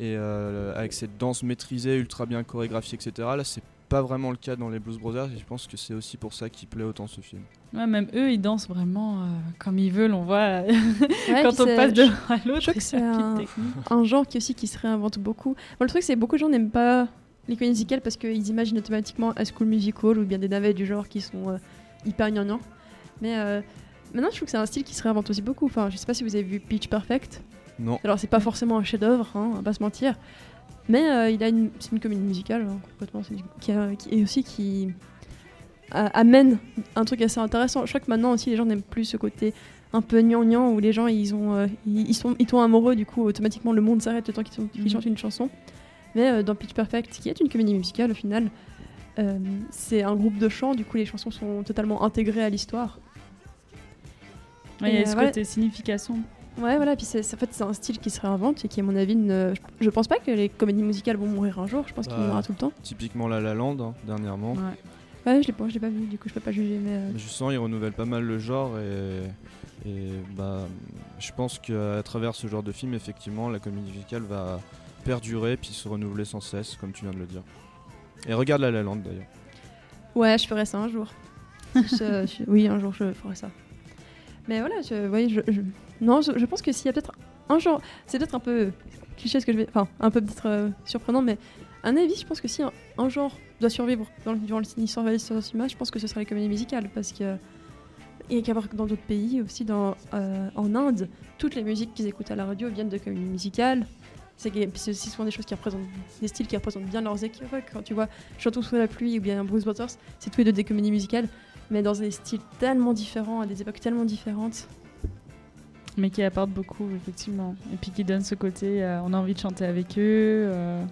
Et euh, avec cette danse maîtrisée, ultra bien chorégraphiée, etc. Là, c'est pas vraiment le cas dans les Blues Brothers et je pense que c'est aussi pour ça qu'il plaît autant ce film. Ouais, même eux, ils dansent vraiment euh, comme ils veulent. On voit euh, Ouais, quand on passe de l'un à l'autre. Je crois que c'est un, genre qui aussi qui se réinvente beaucoup. Bon, le truc, c'est que beaucoup de gens n'aiment pas les comédies musicales parce qu'ils imaginent automatiquement High School Musical ou bien des navets du genre qui sont euh, hyper gnangnans. Mais euh, maintenant, je trouve que c'est un style qui se réinvente aussi beaucoup. Enfin, je sais pas si vous avez vu Pitch Perfect. Non. Alors, c'est pas forcément un chef-d'œuvre, hein, on va pas se mentir. Mais euh, il a une, c'est une comédie musicale, hein, complètement. c'est- Qui, a- qui- et aussi qui amène un truc assez intéressant. Je crois que maintenant aussi, les gens n'aiment plus ce côté un peu gnangnan où les gens ils ont euh, ils, ils sont ils tombent amoureux du coup automatiquement le monde s'arrête le temps qu'ils qu'ils Mhm. chantent une chanson mais euh, dans Pitch Perfect qui est une comédie musicale au final c'est un groupe de chants du coup les chansons sont totalement intégrées à l'histoire Ouais, il y a ce côté signification. Ouais voilà puis c'est en fait c'est un style qui se réinvente et qui à mon avis ne, je, pense pas que les comédies musicales vont mourir un jour je pense qu'il Bah, mourra tout le temps Typiquement La La Land, hein, dernièrement. Ouais. ouais je l'ai je l'ai pas vu du coup je peux pas juger mais euh, Je sens ils renouvellent pas mal le genre et, et bah, je pense qu'à travers ce genre de film, effectivement, la comédie musicale va perdurer puis se renouveler sans cesse, comme tu viens de le dire. Et regarde La La Land d'ailleurs. Ouais, je ferai ça un jour. Je- je- oui, un jour je ferai ça. Mais voilà, je, oui, je- non, je, pense que s'il y a peut-être un genre, c'est peut-être un peu cliché ce que je vais, enfin un peu peut-être euh, surprenant, mais un avis, je pense que si un, genre doit survivre dans, le- durant l'histoire de cinéma, je pense que ce sera les comédies musicales, parce que et qu'à voir que dans d'autres pays aussi, dans, euh, en Inde, toutes les musiques qu'ils écoutent à la radio viennent de comédies musicales. C'est aussi souvent des choses qui représentent des styles qui représentent bien leurs équivoques. Quand tu vois Chantons sous la pluie ou bien Bruce Waters, c'est tous les deux des comédies musicales, mais dans des styles tellement différents, à des époques tellement différentes. Mais qui apporte beaucoup, effectivement. Et puis qui donne ce côté, euh, on a envie de chanter avec eux. euh,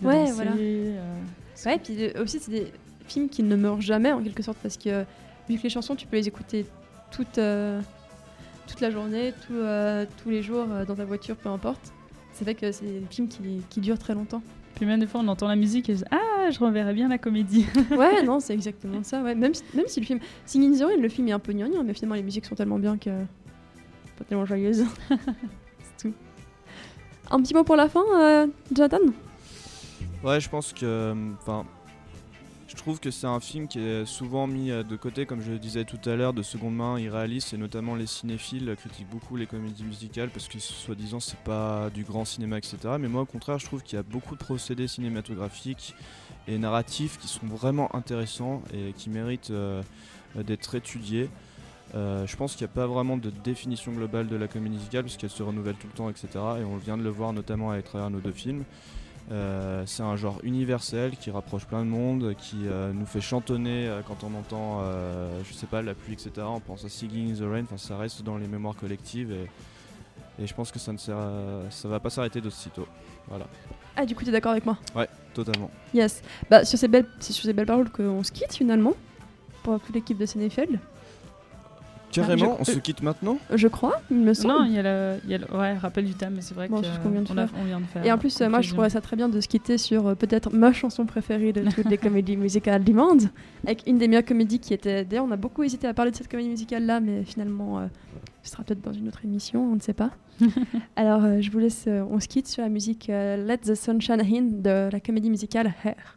de Ouais, danser, voilà. euh, Ouais, et puis aussi, c'est des films qui ne meurent jamais en quelque sorte, parce que vu que les chansons, tu peux les écouter toute, toute la journée, tout, tous les jours, dans ta voiture, peu importe. C'est vrai que c'est des films qui, qui durent très longtemps. Puis même des fois, on entend la musique et je dis, ah, je reverrai bien la comédie. ouais, non, c'est exactement ça. Ouais. Même, si, même si le film. Singing in the Rain, le film est un peu gnangnan, mais finalement, les musiques sont tellement bien que. Pas tellement joyeuses. c'est tout. Un petit mot pour la fin, euh, Jonathan? Ouais, je pense que. Enfin. Je trouve que c'est un film qui est souvent mis euh, de côté, comme je le disais tout à l'heure, de seconde main, irréaliste, et notamment les cinéphiles critiquent beaucoup les comédies musicales parce que soi-disant c'est pas du grand cinéma, etc. Mais moi au contraire, je trouve qu'il y a beaucoup de procédés cinématographiques et narratifs qui sont vraiment intéressants et qui méritent euh, d'être étudiés. Euh, je pense qu'il n'y a pas vraiment de définition globale de la comédie musicale parce qu'elle se renouvelle tout le temps, etc. Et on vient de le voir notamment à travers nos deux films. Euh, c'est un genre universel qui rapproche plein de monde, qui euh, nous fait chantonner quand on entend, je sais pas, la pluie, etc. On pense à Singing in the Rain, enfin ça reste dans les mémoires collectives et, et je pense que ça ne sert à- ça va pas s'arrêter de sitôt. Voilà. Ah, du coup, t'es d'accord avec moi? Ouais, totalement. Yes. Bah, sur ces belles, c'est sur ces belles paroles qu'on se quitte finalement, pour toute l'équipe de Sénéfeld. Carrément, je- on se quitte maintenant? Je crois, il me semble. non, il y a le, il y a le- ouais, rappel du thème, mais c'est vrai Bon, que c'est ce qu'on vient de on, a- faire. on vient de faire. Et en plus, euh, moi, je trouverais ça très bien de se quitter sur euh, peut-être ma chanson préférée de toutes les comédies musicales du monde, avec une des meilleures comédies qui était. D'ailleurs, on a beaucoup hésité à parler de cette comédie musicale-là, mais finalement, euh, ce sera peut-être dans une autre émission, on ne sait pas. Alors, euh, je vous laisse. euh, on se quitte sur la musique euh, Let the Sunshine In de la comédie musicale Hair.